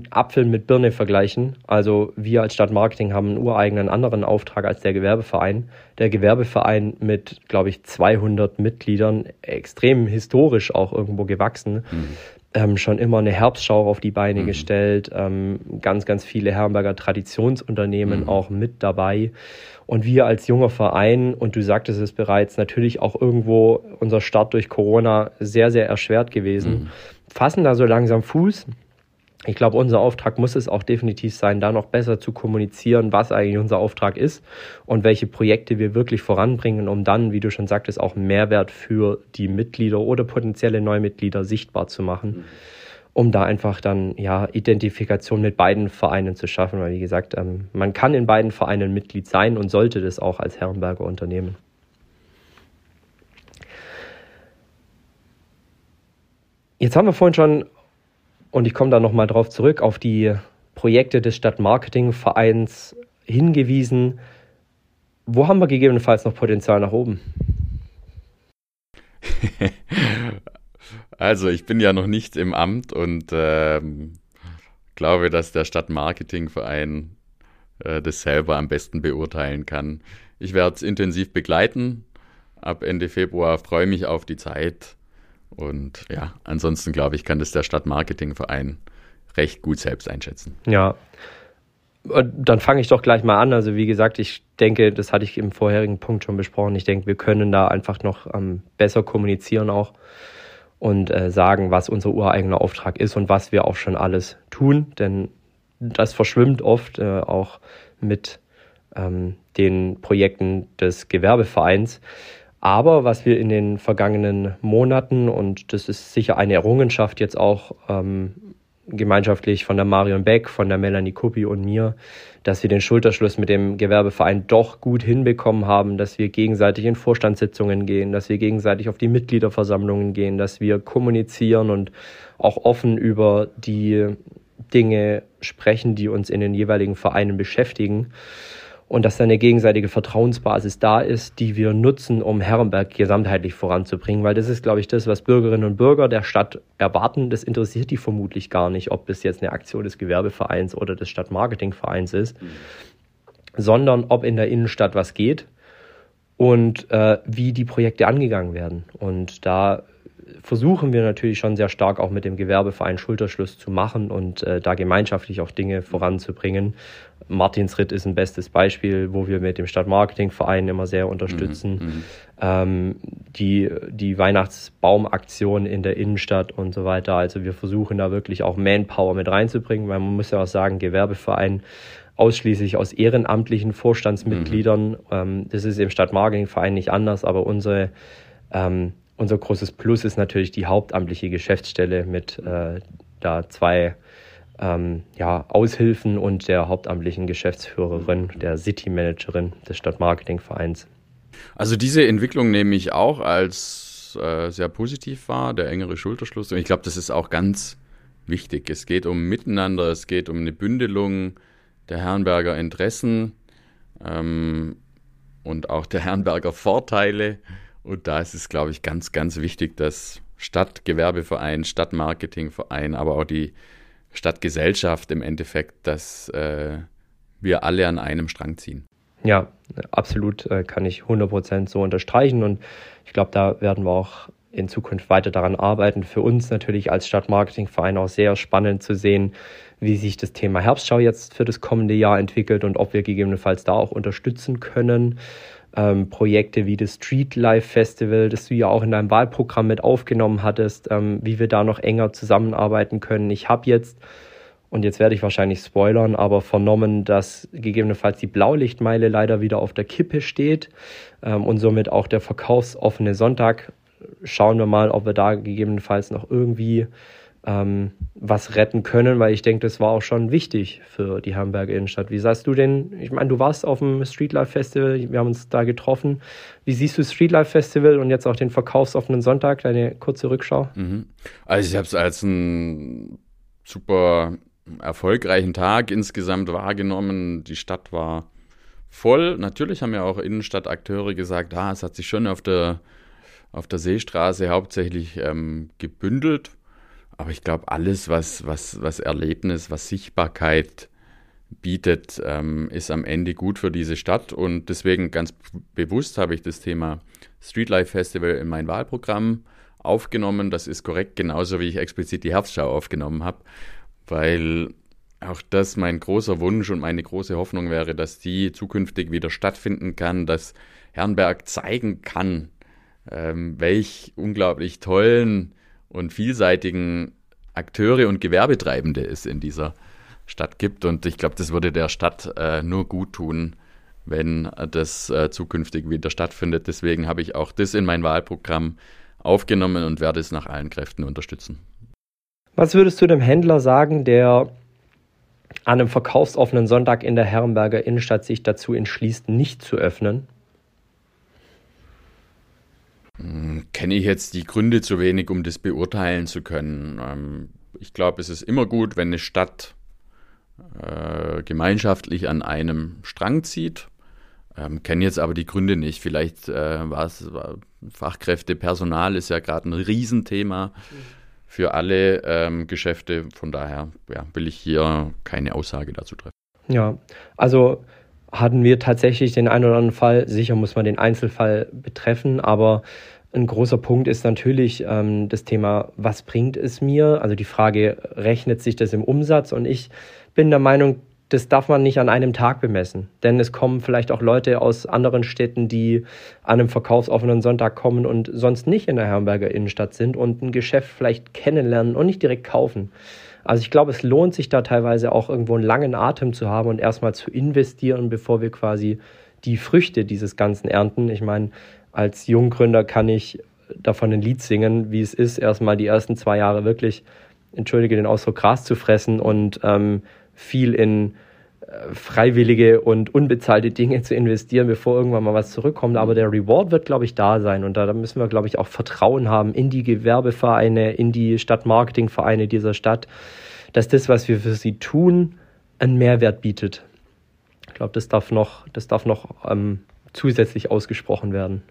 Apfel mit Birne vergleichen. Also wir als Stadtmarketing haben einen ureigenen anderen Auftrag als der Gewerbeverein. Der Gewerbeverein mit, glaube ich, 200 Mitgliedern, extrem historisch auch irgendwo gewachsen. Mhm. Ähm, schon immer eine Herbstschau auf die Beine mhm. gestellt, ähm, ganz, ganz viele Herrenberger Traditionsunternehmen mhm. auch mit dabei. Und wir als junger Verein, und du sagtest es bereits, natürlich auch irgendwo unser Start durch Corona sehr, sehr erschwert gewesen, mhm. fassen da so langsam Fuß ich glaube, unser Auftrag muss es auch definitiv sein, da noch besser zu kommunizieren, was eigentlich unser Auftrag ist und welche Projekte wir wirklich voranbringen, um dann, wie du schon sagtest, auch Mehrwert für die Mitglieder oder potenzielle Neumitglieder sichtbar zu machen, mhm. um da einfach dann ja Identifikation mit beiden Vereinen zu schaffen. Weil wie gesagt, ähm, man kann in beiden Vereinen Mitglied sein und sollte das auch als Herrenberger Unternehmen. Jetzt haben wir vorhin schon und ich komme da nochmal drauf zurück, auf die Projekte des Stadtmarketingvereins hingewiesen. Wo haben wir gegebenenfalls noch Potenzial nach oben? also ich bin ja noch nicht im Amt und ähm, glaube, dass der Stadtmarketingverein äh, das selber am besten beurteilen kann. Ich werde es intensiv begleiten. Ab Ende Februar freue mich auf die Zeit und ja, ansonsten glaube ich, kann das der Stadtmarketingverein recht gut selbst einschätzen. Ja. Dann fange ich doch gleich mal an. Also wie gesagt, ich denke, das hatte ich im vorherigen Punkt schon besprochen. Ich denke, wir können da einfach noch ähm, besser kommunizieren auch und äh, sagen, was unser ureigener Auftrag ist und was wir auch schon alles tun. Denn das verschwimmt oft äh, auch mit ähm, den Projekten des Gewerbevereins. Aber was wir in den vergangenen Monaten, und das ist sicher eine Errungenschaft jetzt auch ähm, gemeinschaftlich von der Marion Beck, von der Melanie Kuppi und mir, dass wir den Schulterschluss mit dem Gewerbeverein doch gut hinbekommen haben, dass wir gegenseitig in Vorstandssitzungen gehen, dass wir gegenseitig auf die Mitgliederversammlungen gehen, dass wir kommunizieren und auch offen über die Dinge sprechen, die uns in den jeweiligen Vereinen beschäftigen und dass da eine gegenseitige Vertrauensbasis da ist, die wir nutzen, um Herrenberg gesamtheitlich voranzubringen, weil das ist, glaube ich, das, was Bürgerinnen und Bürger der Stadt erwarten. Das interessiert die vermutlich gar nicht, ob das jetzt eine Aktion des Gewerbevereins oder des Stadtmarketingvereins ist, mhm. sondern ob in der Innenstadt was geht und äh, wie die Projekte angegangen werden. Und da versuchen wir natürlich schon sehr stark auch mit dem Gewerbeverein Schulterschluss zu machen und äh, da gemeinschaftlich auch Dinge voranzubringen. Martinsritt ist ein bestes Beispiel, wo wir mit dem Stadtmarketingverein immer sehr unterstützen. Mhm, mhm, ähm, die, die Weihnachtsbaumaktion in der Innenstadt und so weiter. Also wir versuchen da wirklich auch Manpower mit reinzubringen, weil man muss ja auch sagen, Gewerbeverein ausschließlich aus ehrenamtlichen Vorstandsmitgliedern. Mhm. Ähm, das ist im Stadtmarketingverein nicht anders, aber unsere ähm, unser großes Plus ist natürlich die hauptamtliche Geschäftsstelle mit äh, da zwei ähm, ja, Aushilfen und der hauptamtlichen Geschäftsführerin, der City Managerin des Stadtmarketingvereins. Also diese Entwicklung nehme ich auch als äh, sehr positiv wahr, der engere Schulterschluss. Und ich glaube, das ist auch ganz wichtig. Es geht um Miteinander, es geht um eine Bündelung der Herrenberger Interessen ähm, und auch der Herrenberger Vorteile und da ist es, glaube ich, ganz, ganz wichtig, dass Stadtgewerbeverein, Stadtmarketingverein, aber auch die Stadtgesellschaft im Endeffekt, dass äh, wir alle an einem Strang ziehen. Ja, absolut äh, kann ich 100% so unterstreichen und ich glaube, da werden wir auch in Zukunft weiter daran arbeiten. Für uns natürlich als Stadtmarketingverein auch sehr spannend zu sehen, wie sich das Thema Herbstschau jetzt für das kommende Jahr entwickelt und ob wir gegebenenfalls da auch unterstützen können ähm, Projekte wie das Street Life Festival, das du ja auch in deinem Wahlprogramm mit aufgenommen hattest, ähm, wie wir da noch enger zusammenarbeiten können. Ich habe jetzt, und jetzt werde ich wahrscheinlich spoilern, aber vernommen, dass gegebenenfalls die Blaulichtmeile leider wieder auf der Kippe steht ähm, und somit auch der verkaufsoffene Sonntag. Schauen wir mal, ob wir da gegebenenfalls noch irgendwie ähm, was retten können, weil ich denke, das war auch schon wichtig für die Hamburger Innenstadt. Wie sagst du denn, ich meine, du warst auf dem Streetlife Festival, wir haben uns da getroffen. Wie siehst du Streetlife Festival und jetzt auch den verkaufsoffenen Sonntag, deine kurze Rückschau? Mhm. Also ich habe es als einen super erfolgreichen Tag insgesamt wahrgenommen. Die Stadt war voll. Natürlich haben ja auch Innenstadtakteure gesagt, ah, es hat sich schon auf der, auf der Seestraße hauptsächlich ähm, gebündelt aber ich glaube, alles, was, was, was Erlebnis, was Sichtbarkeit bietet, ähm, ist am Ende gut für diese Stadt. Und deswegen ganz bewusst habe ich das Thema Streetlife Festival in mein Wahlprogramm aufgenommen. Das ist korrekt, genauso wie ich explizit die Herbstschau aufgenommen habe, weil auch das mein großer Wunsch und meine große Hoffnung wäre, dass die zukünftig wieder stattfinden kann, dass Herrenberg zeigen kann, ähm, welch unglaublich tollen und vielseitigen Akteure und Gewerbetreibende es in dieser Stadt gibt. Und ich glaube, das würde der Stadt äh, nur gut tun, wenn das äh, zukünftig wieder stattfindet. Deswegen habe ich auch das in mein Wahlprogramm aufgenommen und werde es nach allen Kräften unterstützen. Was würdest du dem Händler sagen, der an einem verkaufsoffenen Sonntag in der Herrenberger Innenstadt sich dazu entschließt, nicht zu öffnen? Hm, kenne ich jetzt die Gründe zu wenig, um das beurteilen zu können. Ähm, ich glaube, es ist immer gut, wenn eine Stadt äh, gemeinschaftlich an einem Strang zieht. Ähm, kenne jetzt aber die Gründe nicht. Vielleicht äh, war es war Fachkräfte, Personal ist ja gerade ein Riesenthema für alle ähm, Geschäfte. Von daher ja, will ich hier keine Aussage dazu treffen. Ja, also hatten wir tatsächlich den einen oder anderen Fall. Sicher muss man den Einzelfall betreffen, aber ein großer Punkt ist natürlich ähm, das Thema, was bringt es mir? Also die Frage, rechnet sich das im Umsatz? Und ich bin der Meinung, das darf man nicht an einem Tag bemessen. Denn es kommen vielleicht auch Leute aus anderen Städten, die an einem verkaufsoffenen Sonntag kommen und sonst nicht in der Herrenberger Innenstadt sind und ein Geschäft vielleicht kennenlernen und nicht direkt kaufen. Also ich glaube, es lohnt sich da teilweise auch irgendwo einen langen Atem zu haben und erstmal zu investieren, bevor wir quasi die Früchte dieses Ganzen ernten. Ich meine, als Junggründer kann ich davon ein Lied singen, wie es ist, erstmal die ersten zwei Jahre wirklich, entschuldige den Ausdruck, Gras zu fressen und ähm, viel in freiwillige und unbezahlte Dinge zu investieren, bevor irgendwann mal was zurückkommt. Aber der Reward wird, glaube ich, da sein. Und da, da müssen wir, glaube ich, auch Vertrauen haben in die Gewerbevereine, in die Stadtmarketingvereine dieser Stadt, dass das, was wir für sie tun, einen Mehrwert bietet. Ich glaube, das darf noch, das darf noch ähm, zusätzlich ausgesprochen werden.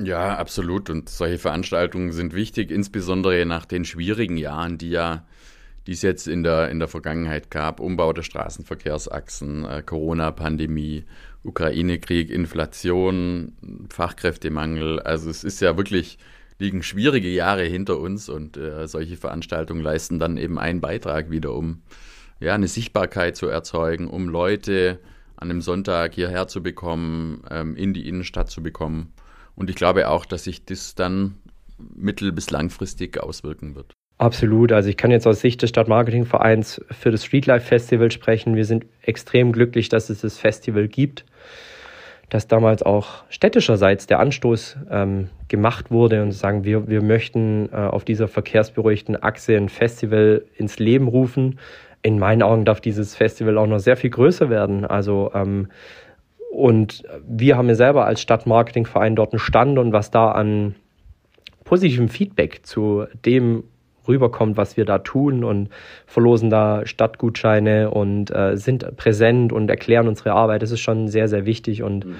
Ja, absolut. Und solche Veranstaltungen sind wichtig, insbesondere nach den schwierigen Jahren, die ja die es jetzt in der, in der Vergangenheit gab. Umbau der Straßenverkehrsachsen, äh, Corona-Pandemie, Ukraine-Krieg, Inflation, Fachkräftemangel. Also es ist ja wirklich, liegen schwierige Jahre hinter uns und äh, solche Veranstaltungen leisten dann eben einen Beitrag wieder, um ja, eine Sichtbarkeit zu erzeugen, um Leute an einem Sonntag hierher zu bekommen, ähm, in die Innenstadt zu bekommen. Und ich glaube auch, dass sich das dann mittel- bis langfristig auswirken wird. Absolut. Also ich kann jetzt aus Sicht des Stadtmarketingvereins für das Streetlife Festival sprechen. Wir sind extrem glücklich, dass es das Festival gibt, dass damals auch städtischerseits der Anstoß ähm, gemacht wurde und sagen, wir, wir möchten äh, auf dieser verkehrsberuhigten Achse ein Festival ins Leben rufen. In meinen Augen darf dieses Festival auch noch sehr viel größer werden. Also ähm, und wir haben ja selber als Stadtmarketingverein dort einen Stand und was da an positivem Feedback zu dem rüberkommt, was wir da tun und verlosen da Stadtgutscheine und äh, sind präsent und erklären unsere Arbeit. Das ist schon sehr, sehr wichtig und mhm.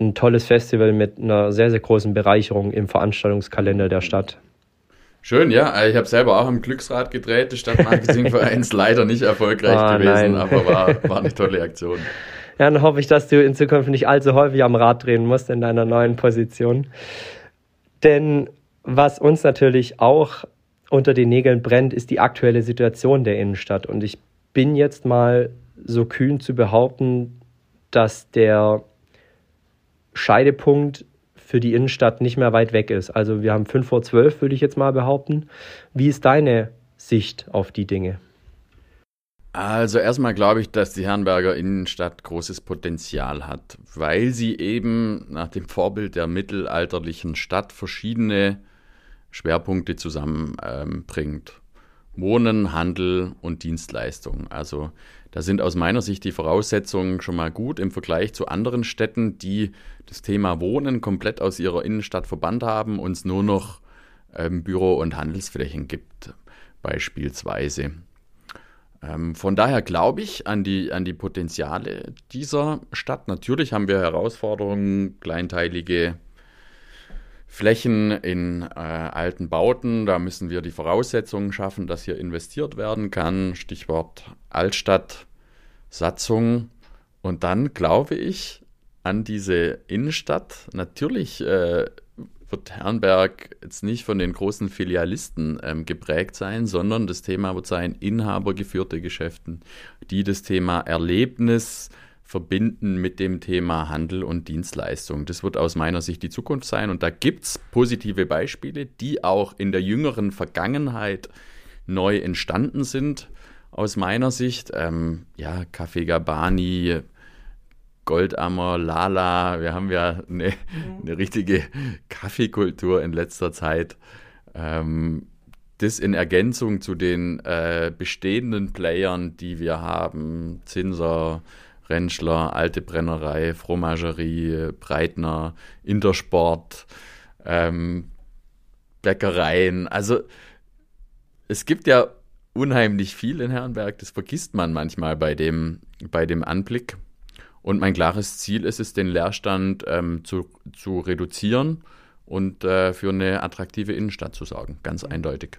ein tolles Festival mit einer sehr, sehr großen Bereicherung im Veranstaltungskalender der Stadt. Schön, ja. Ich habe selber auch am Glücksrad gedreht des Stadtmarketingvereins. leider nicht erfolgreich ah, gewesen, nein. aber war, war eine tolle Aktion. Ja, dann hoffe ich, dass du in Zukunft nicht allzu häufig am Rad drehen musst in deiner neuen Position. Denn was uns natürlich auch unter den Nägeln brennt, ist die aktuelle Situation der Innenstadt. Und ich bin jetzt mal so kühn zu behaupten, dass der Scheidepunkt für die Innenstadt nicht mehr weit weg ist. Also wir haben 5 vor 12, würde ich jetzt mal behaupten. Wie ist deine Sicht auf die Dinge? Also erstmal glaube ich, dass die Herrenberger Innenstadt großes Potenzial hat, weil sie eben nach dem Vorbild der mittelalterlichen Stadt verschiedene Schwerpunkte zusammenbringt. Wohnen, Handel und Dienstleistungen. Also da sind aus meiner Sicht die Voraussetzungen schon mal gut im Vergleich zu anderen Städten, die das Thema Wohnen komplett aus ihrer Innenstadt verbannt haben, und es nur noch ähm, Büro- und Handelsflächen gibt, beispielsweise. Ähm, von daher glaube ich an die, an die Potenziale dieser Stadt. Natürlich haben wir Herausforderungen, kleinteilige Flächen in äh, alten Bauten. Da müssen wir die Voraussetzungen schaffen, dass hier investiert werden kann. Stichwort Altstadt, Satzung. Und dann glaube ich an diese Innenstadt. Natürlich äh, wird Herrenberg jetzt nicht von den großen Filialisten ähm, geprägt sein, sondern das Thema wird sein inhabergeführte Geschäften, die das Thema Erlebnis, verbinden mit dem Thema Handel und Dienstleistung. Das wird aus meiner Sicht die Zukunft sein und da gibt es positive Beispiele, die auch in der jüngeren Vergangenheit neu entstanden sind, aus meiner Sicht. Ähm, ja, Café Gabani, Goldammer, Lala, wir haben ja eine, mhm. eine richtige Kaffeekultur in letzter Zeit. Ähm, das in Ergänzung zu den äh, bestehenden Playern, die wir haben, Zinser, Rentschler, Alte Brennerei, Fromagerie, Breitner, Intersport, ähm, Bäckereien. Also es gibt ja unheimlich viel in Herrenberg, das vergisst man manchmal bei dem, bei dem Anblick. Und mein klares Ziel ist es, den Leerstand ähm, zu, zu reduzieren und äh, für eine attraktive Innenstadt zu sorgen, ganz eindeutig.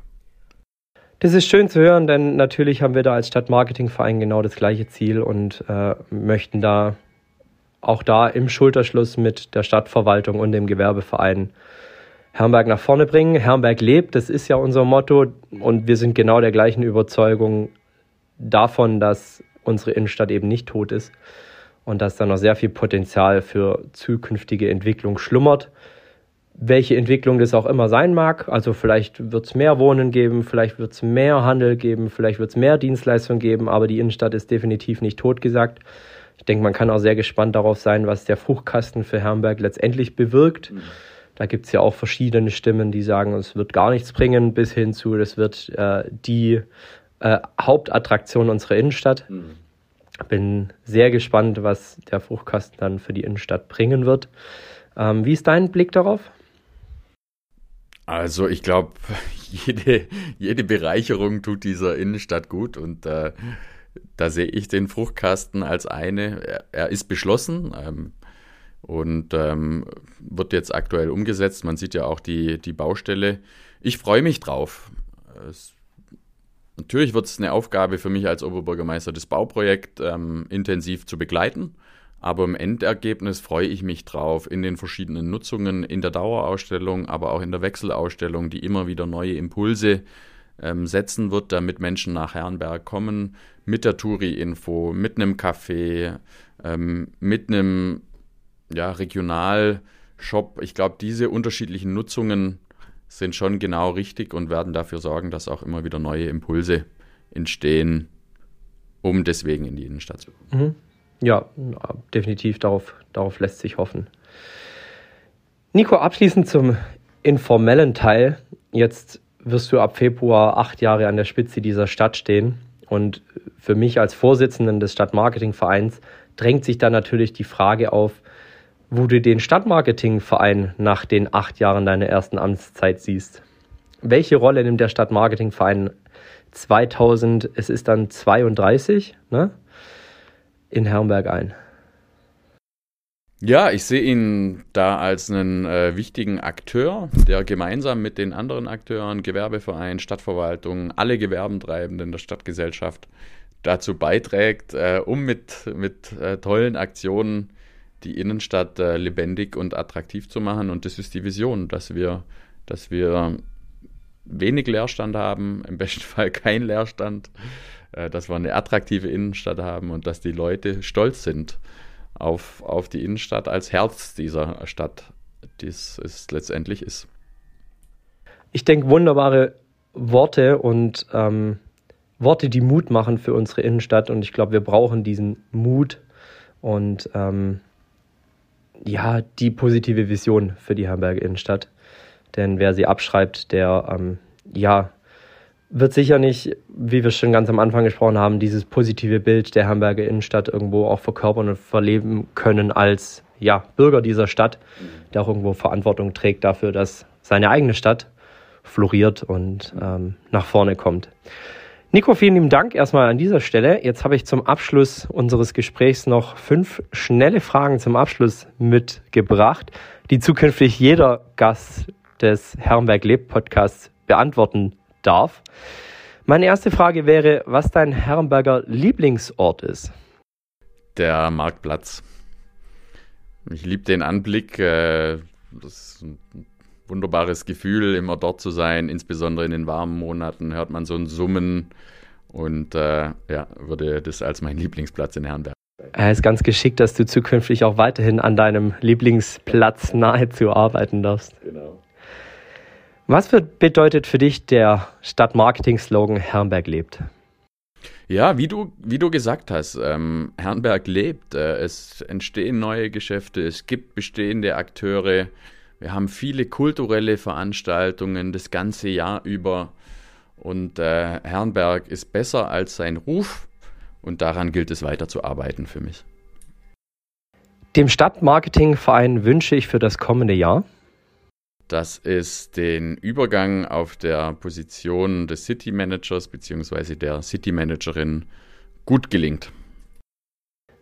Das ist schön zu hören, denn natürlich haben wir da als Stadtmarketingverein genau das gleiche Ziel und äh, möchten da auch da im Schulterschluss mit der Stadtverwaltung und dem Gewerbeverein Herrenberg nach vorne bringen. Herrenberg lebt, das ist ja unser Motto und wir sind genau der gleichen Überzeugung davon, dass unsere Innenstadt eben nicht tot ist und dass da noch sehr viel Potenzial für zukünftige Entwicklung schlummert welche Entwicklung das auch immer sein mag. Also vielleicht wird es mehr Wohnen geben, vielleicht wird es mehr Handel geben, vielleicht wird es mehr Dienstleistungen geben, aber die Innenstadt ist definitiv nicht totgesagt. Ich denke, man kann auch sehr gespannt darauf sein, was der Fruchtkasten für Herrenberg letztendlich bewirkt. Mhm. Da gibt es ja auch verschiedene Stimmen, die sagen, es wird gar nichts bringen, bis hin zu, das wird äh, die äh, Hauptattraktion unserer Innenstadt. Mhm. Bin sehr gespannt, was der Fruchtkasten dann für die Innenstadt bringen wird. Ähm, wie ist dein Blick darauf? Also ich glaube, jede, jede Bereicherung tut dieser Innenstadt gut und äh, da sehe ich den Fruchtkasten als eine. Er, er ist beschlossen ähm, und ähm, wird jetzt aktuell umgesetzt. Man sieht ja auch die, die Baustelle. Ich freue mich drauf. Es, natürlich wird es eine Aufgabe für mich als Oberbürgermeister, das Bauprojekt ähm, intensiv zu begleiten. Aber im Endergebnis freue ich mich drauf, in den verschiedenen Nutzungen, in der Dauerausstellung, aber auch in der Wechselausstellung, die immer wieder neue Impulse ähm, setzen wird, damit Menschen nach Herrenberg kommen, mit der Touri-Info, mit einem Café, ähm, mit einem ja, Regionalshop. Ich glaube, diese unterschiedlichen Nutzungen sind schon genau richtig und werden dafür sorgen, dass auch immer wieder neue Impulse entstehen, um deswegen in die Innenstadt zu kommen. Mhm. Ja, definitiv, darauf, darauf lässt sich hoffen. Nico, abschließend zum informellen Teil. Jetzt wirst du ab Februar acht Jahre an der Spitze dieser Stadt stehen. Und für mich als Vorsitzenden des Stadtmarketingvereins drängt sich da natürlich die Frage auf, wo du den Stadtmarketingverein nach den acht Jahren deiner ersten Amtszeit siehst. Welche Rolle nimmt der Stadtmarketingverein 2000, es ist dann 32, ne? In Herrenberg ein? Ja, ich sehe ihn da als einen äh, wichtigen Akteur, der gemeinsam mit den anderen Akteuren, Gewerbeverein, Stadtverwaltung, alle Gewerbentreibenden der Stadtgesellschaft dazu beiträgt, äh, um mit, mit äh, tollen Aktionen die Innenstadt äh, lebendig und attraktiv zu machen. Und das ist die Vision, dass wir, dass wir wenig Leerstand haben, im besten Fall kein Leerstand, dass wir eine attraktive Innenstadt haben und dass die Leute stolz sind auf, auf die Innenstadt als Herz dieser Stadt, die es letztendlich ist. Ich denke, wunderbare Worte und ähm, Worte, die Mut machen für unsere Innenstadt. Und ich glaube, wir brauchen diesen Mut und ähm, ja, die positive Vision für die Hamburger Innenstadt. Denn wer sie abschreibt, der ähm, ja, wird sicher nicht, wie wir schon ganz am Anfang gesprochen haben, dieses positive Bild der Hamburger Innenstadt irgendwo auch verkörpern und verleben können als ja, Bürger dieser Stadt, der auch irgendwo Verantwortung trägt dafür, dass seine eigene Stadt floriert und ähm, nach vorne kommt. Nico, vielen lieben Dank erstmal an dieser Stelle. Jetzt habe ich zum Abschluss unseres Gesprächs noch fünf schnelle Fragen zum Abschluss mitgebracht, die zukünftig jeder Gast des Herrenberg lebt Podcasts beantworten darf. Meine erste Frage wäre, was dein Herrenberger Lieblingsort ist. Der Marktplatz. Ich liebe den Anblick. Äh, das ist ein wunderbares Gefühl, immer dort zu sein. Insbesondere in den warmen Monaten hört man so ein Summen und äh, ja, würde das als mein Lieblingsplatz in Herrenberg. Es ist ganz geschickt, dass du zukünftig auch weiterhin an deinem Lieblingsplatz nahezu arbeiten darfst. Genau. Was bedeutet für dich der Stadtmarketing-Slogan Herrenberg lebt? Ja, wie du, wie du gesagt hast, ähm, Herrenberg lebt. Äh, es entstehen neue Geschäfte, es gibt bestehende Akteure. Wir haben viele kulturelle Veranstaltungen das ganze Jahr über. Und äh, Herrenberg ist besser als sein Ruf. Und daran gilt es weiter zu arbeiten für mich. Dem Stadtmarketingverein wünsche ich für das kommende Jahr dass es den Übergang auf der Position des City Managers bzw. der City Managerin gut gelingt.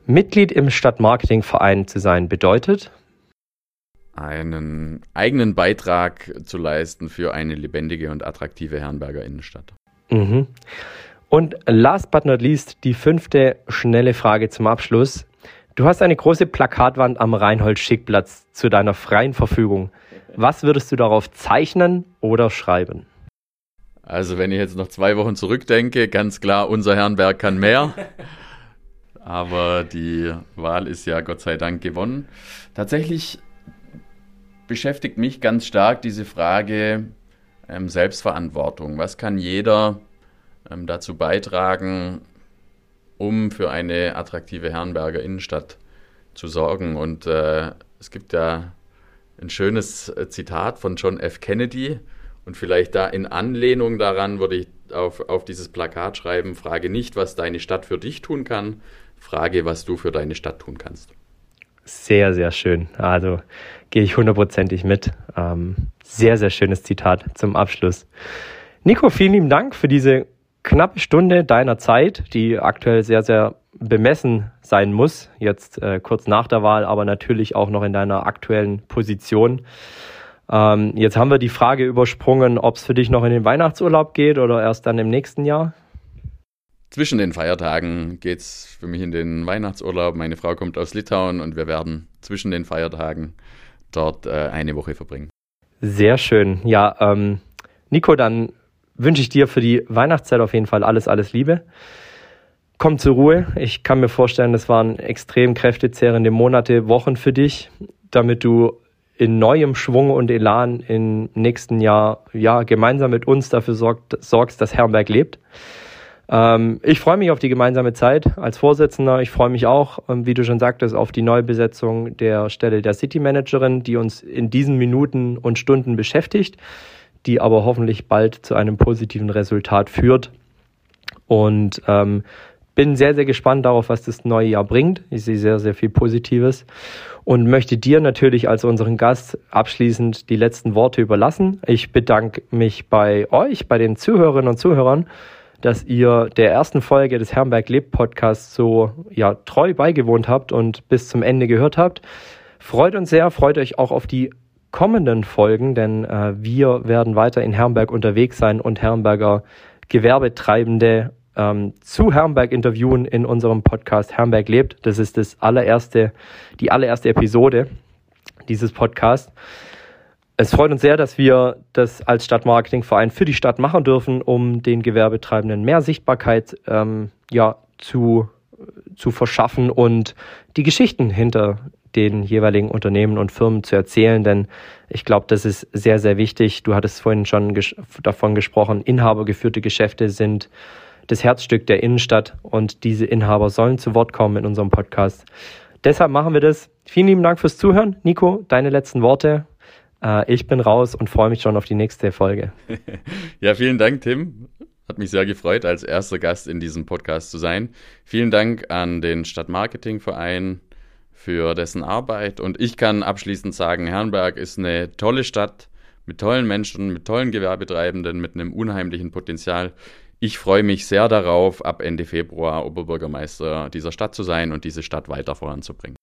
Mitglied im Stadtmarketingverein zu sein bedeutet? Einen eigenen Beitrag zu leisten für eine lebendige und attraktive Herrenberger Innenstadt. Mhm. Und last but not least die fünfte schnelle Frage zum Abschluss. Du hast eine große Plakatwand am Reinhold-Schick-Platz zu deiner freien Verfügung. Was würdest du darauf zeichnen oder schreiben? Also, wenn ich jetzt noch zwei Wochen zurückdenke, ganz klar, unser Herrenberg kann mehr. Aber die Wahl ist ja Gott sei Dank gewonnen. Tatsächlich beschäftigt mich ganz stark diese Frage ähm, Selbstverantwortung. Was kann jeder ähm, dazu beitragen, um für eine attraktive Herrenberger Innenstadt zu sorgen? Und äh, es gibt ja ein schönes äh, Zitat von John F. Kennedy. Und vielleicht da in Anlehnung daran würde ich auf, auf dieses Plakat schreiben, frage nicht, was deine Stadt für dich tun kann, frage, was du für deine Stadt tun kannst. Sehr, sehr schön. Also gehe ich hundertprozentig mit. Ähm, sehr, sehr schönes Zitat zum Abschluss. Nico, vielen lieben Dank für diese knappe Stunde deiner Zeit, die aktuell sehr, sehr bemessen sein muss, jetzt äh, kurz nach der Wahl, aber natürlich auch noch in deiner aktuellen Position. Ähm, jetzt haben wir die Frage übersprungen, ob es für dich noch in den Weihnachtsurlaub geht oder erst dann im nächsten Jahr. Zwischen den Feiertagen geht es für mich in den Weihnachtsurlaub. Meine Frau kommt aus Litauen und wir werden zwischen den Feiertagen dort äh, eine Woche verbringen. Sehr schön. Ja, ähm, Nico, dann wünsche ich dir für die Weihnachtszeit auf jeden Fall alles, alles Liebe. Komm zur Ruhe. Ich kann mir vorstellen, das waren extrem kräftezehrende Monate, Wochen für dich, damit du in neuem Schwung und Elan im nächsten Jahr ja gemeinsam mit uns dafür sorgt, sorgst, dass Herrenberg lebt. Ähm, ich freue mich auf die gemeinsame Zeit als Vorsitzender. Ich freue mich auch, ähm, wie du schon sagtest, auf die Neubesetzung der Stelle der City Managerin, die uns in diesen Minuten und Stunden beschäftigt die aber hoffentlich bald zu einem positiven Resultat führt. Und ähm, bin sehr, sehr gespannt darauf, was das neue Jahr bringt. Ich sehe sehr, sehr viel Positives und möchte dir natürlich als unseren Gast abschließend die letzten Worte überlassen. Ich bedanke mich bei euch, bei den Zuhörerinnen und Zuhörern, dass ihr der ersten Folge des Herrenberg Lebt Podcasts so ja, treu beigewohnt habt und bis zum Ende gehört habt. Freut uns sehr, freut euch auch auf die kommenden Folgen, denn äh, wir werden weiter in Herrenberg unterwegs sein und Herrenberger Gewerbetreibende ähm, zu Herrenberg interviewen in unserem Podcast Herrenberg lebt. Das ist das allererste, die allererste Episode dieses Podcasts. Es freut uns sehr, dass wir das als Stadtmarketingverein für die Stadt machen dürfen, um den Gewerbetreibenden mehr Sichtbarkeit ähm, ja, zu, zu verschaffen und die Geschichten hinter den jeweiligen Unternehmen und Firmen zu erzählen, denn ich glaube, das ist sehr, sehr wichtig. Du hattest vorhin schon ges davon gesprochen, inhabergeführte Geschäfte sind das Herzstück der Innenstadt und diese Inhaber sollen zu Wort kommen in unserem Podcast. Deshalb machen wir das. Vielen lieben Dank fürs Zuhören. Nico, deine letzten Worte. Äh, ich bin raus und freue mich schon auf die nächste Folge. ja, vielen Dank, Tim. Hat mich sehr gefreut, als erster Gast in diesem Podcast zu sein. Vielen Dank an den Stadtmarketingverein für dessen Arbeit. Und ich kann abschließend sagen, Herrenberg ist eine tolle Stadt mit tollen Menschen, mit tollen Gewerbetreibenden, mit einem unheimlichen Potenzial. Ich freue mich sehr darauf, ab Ende Februar Oberbürgermeister dieser Stadt zu sein und diese Stadt weiter voranzubringen.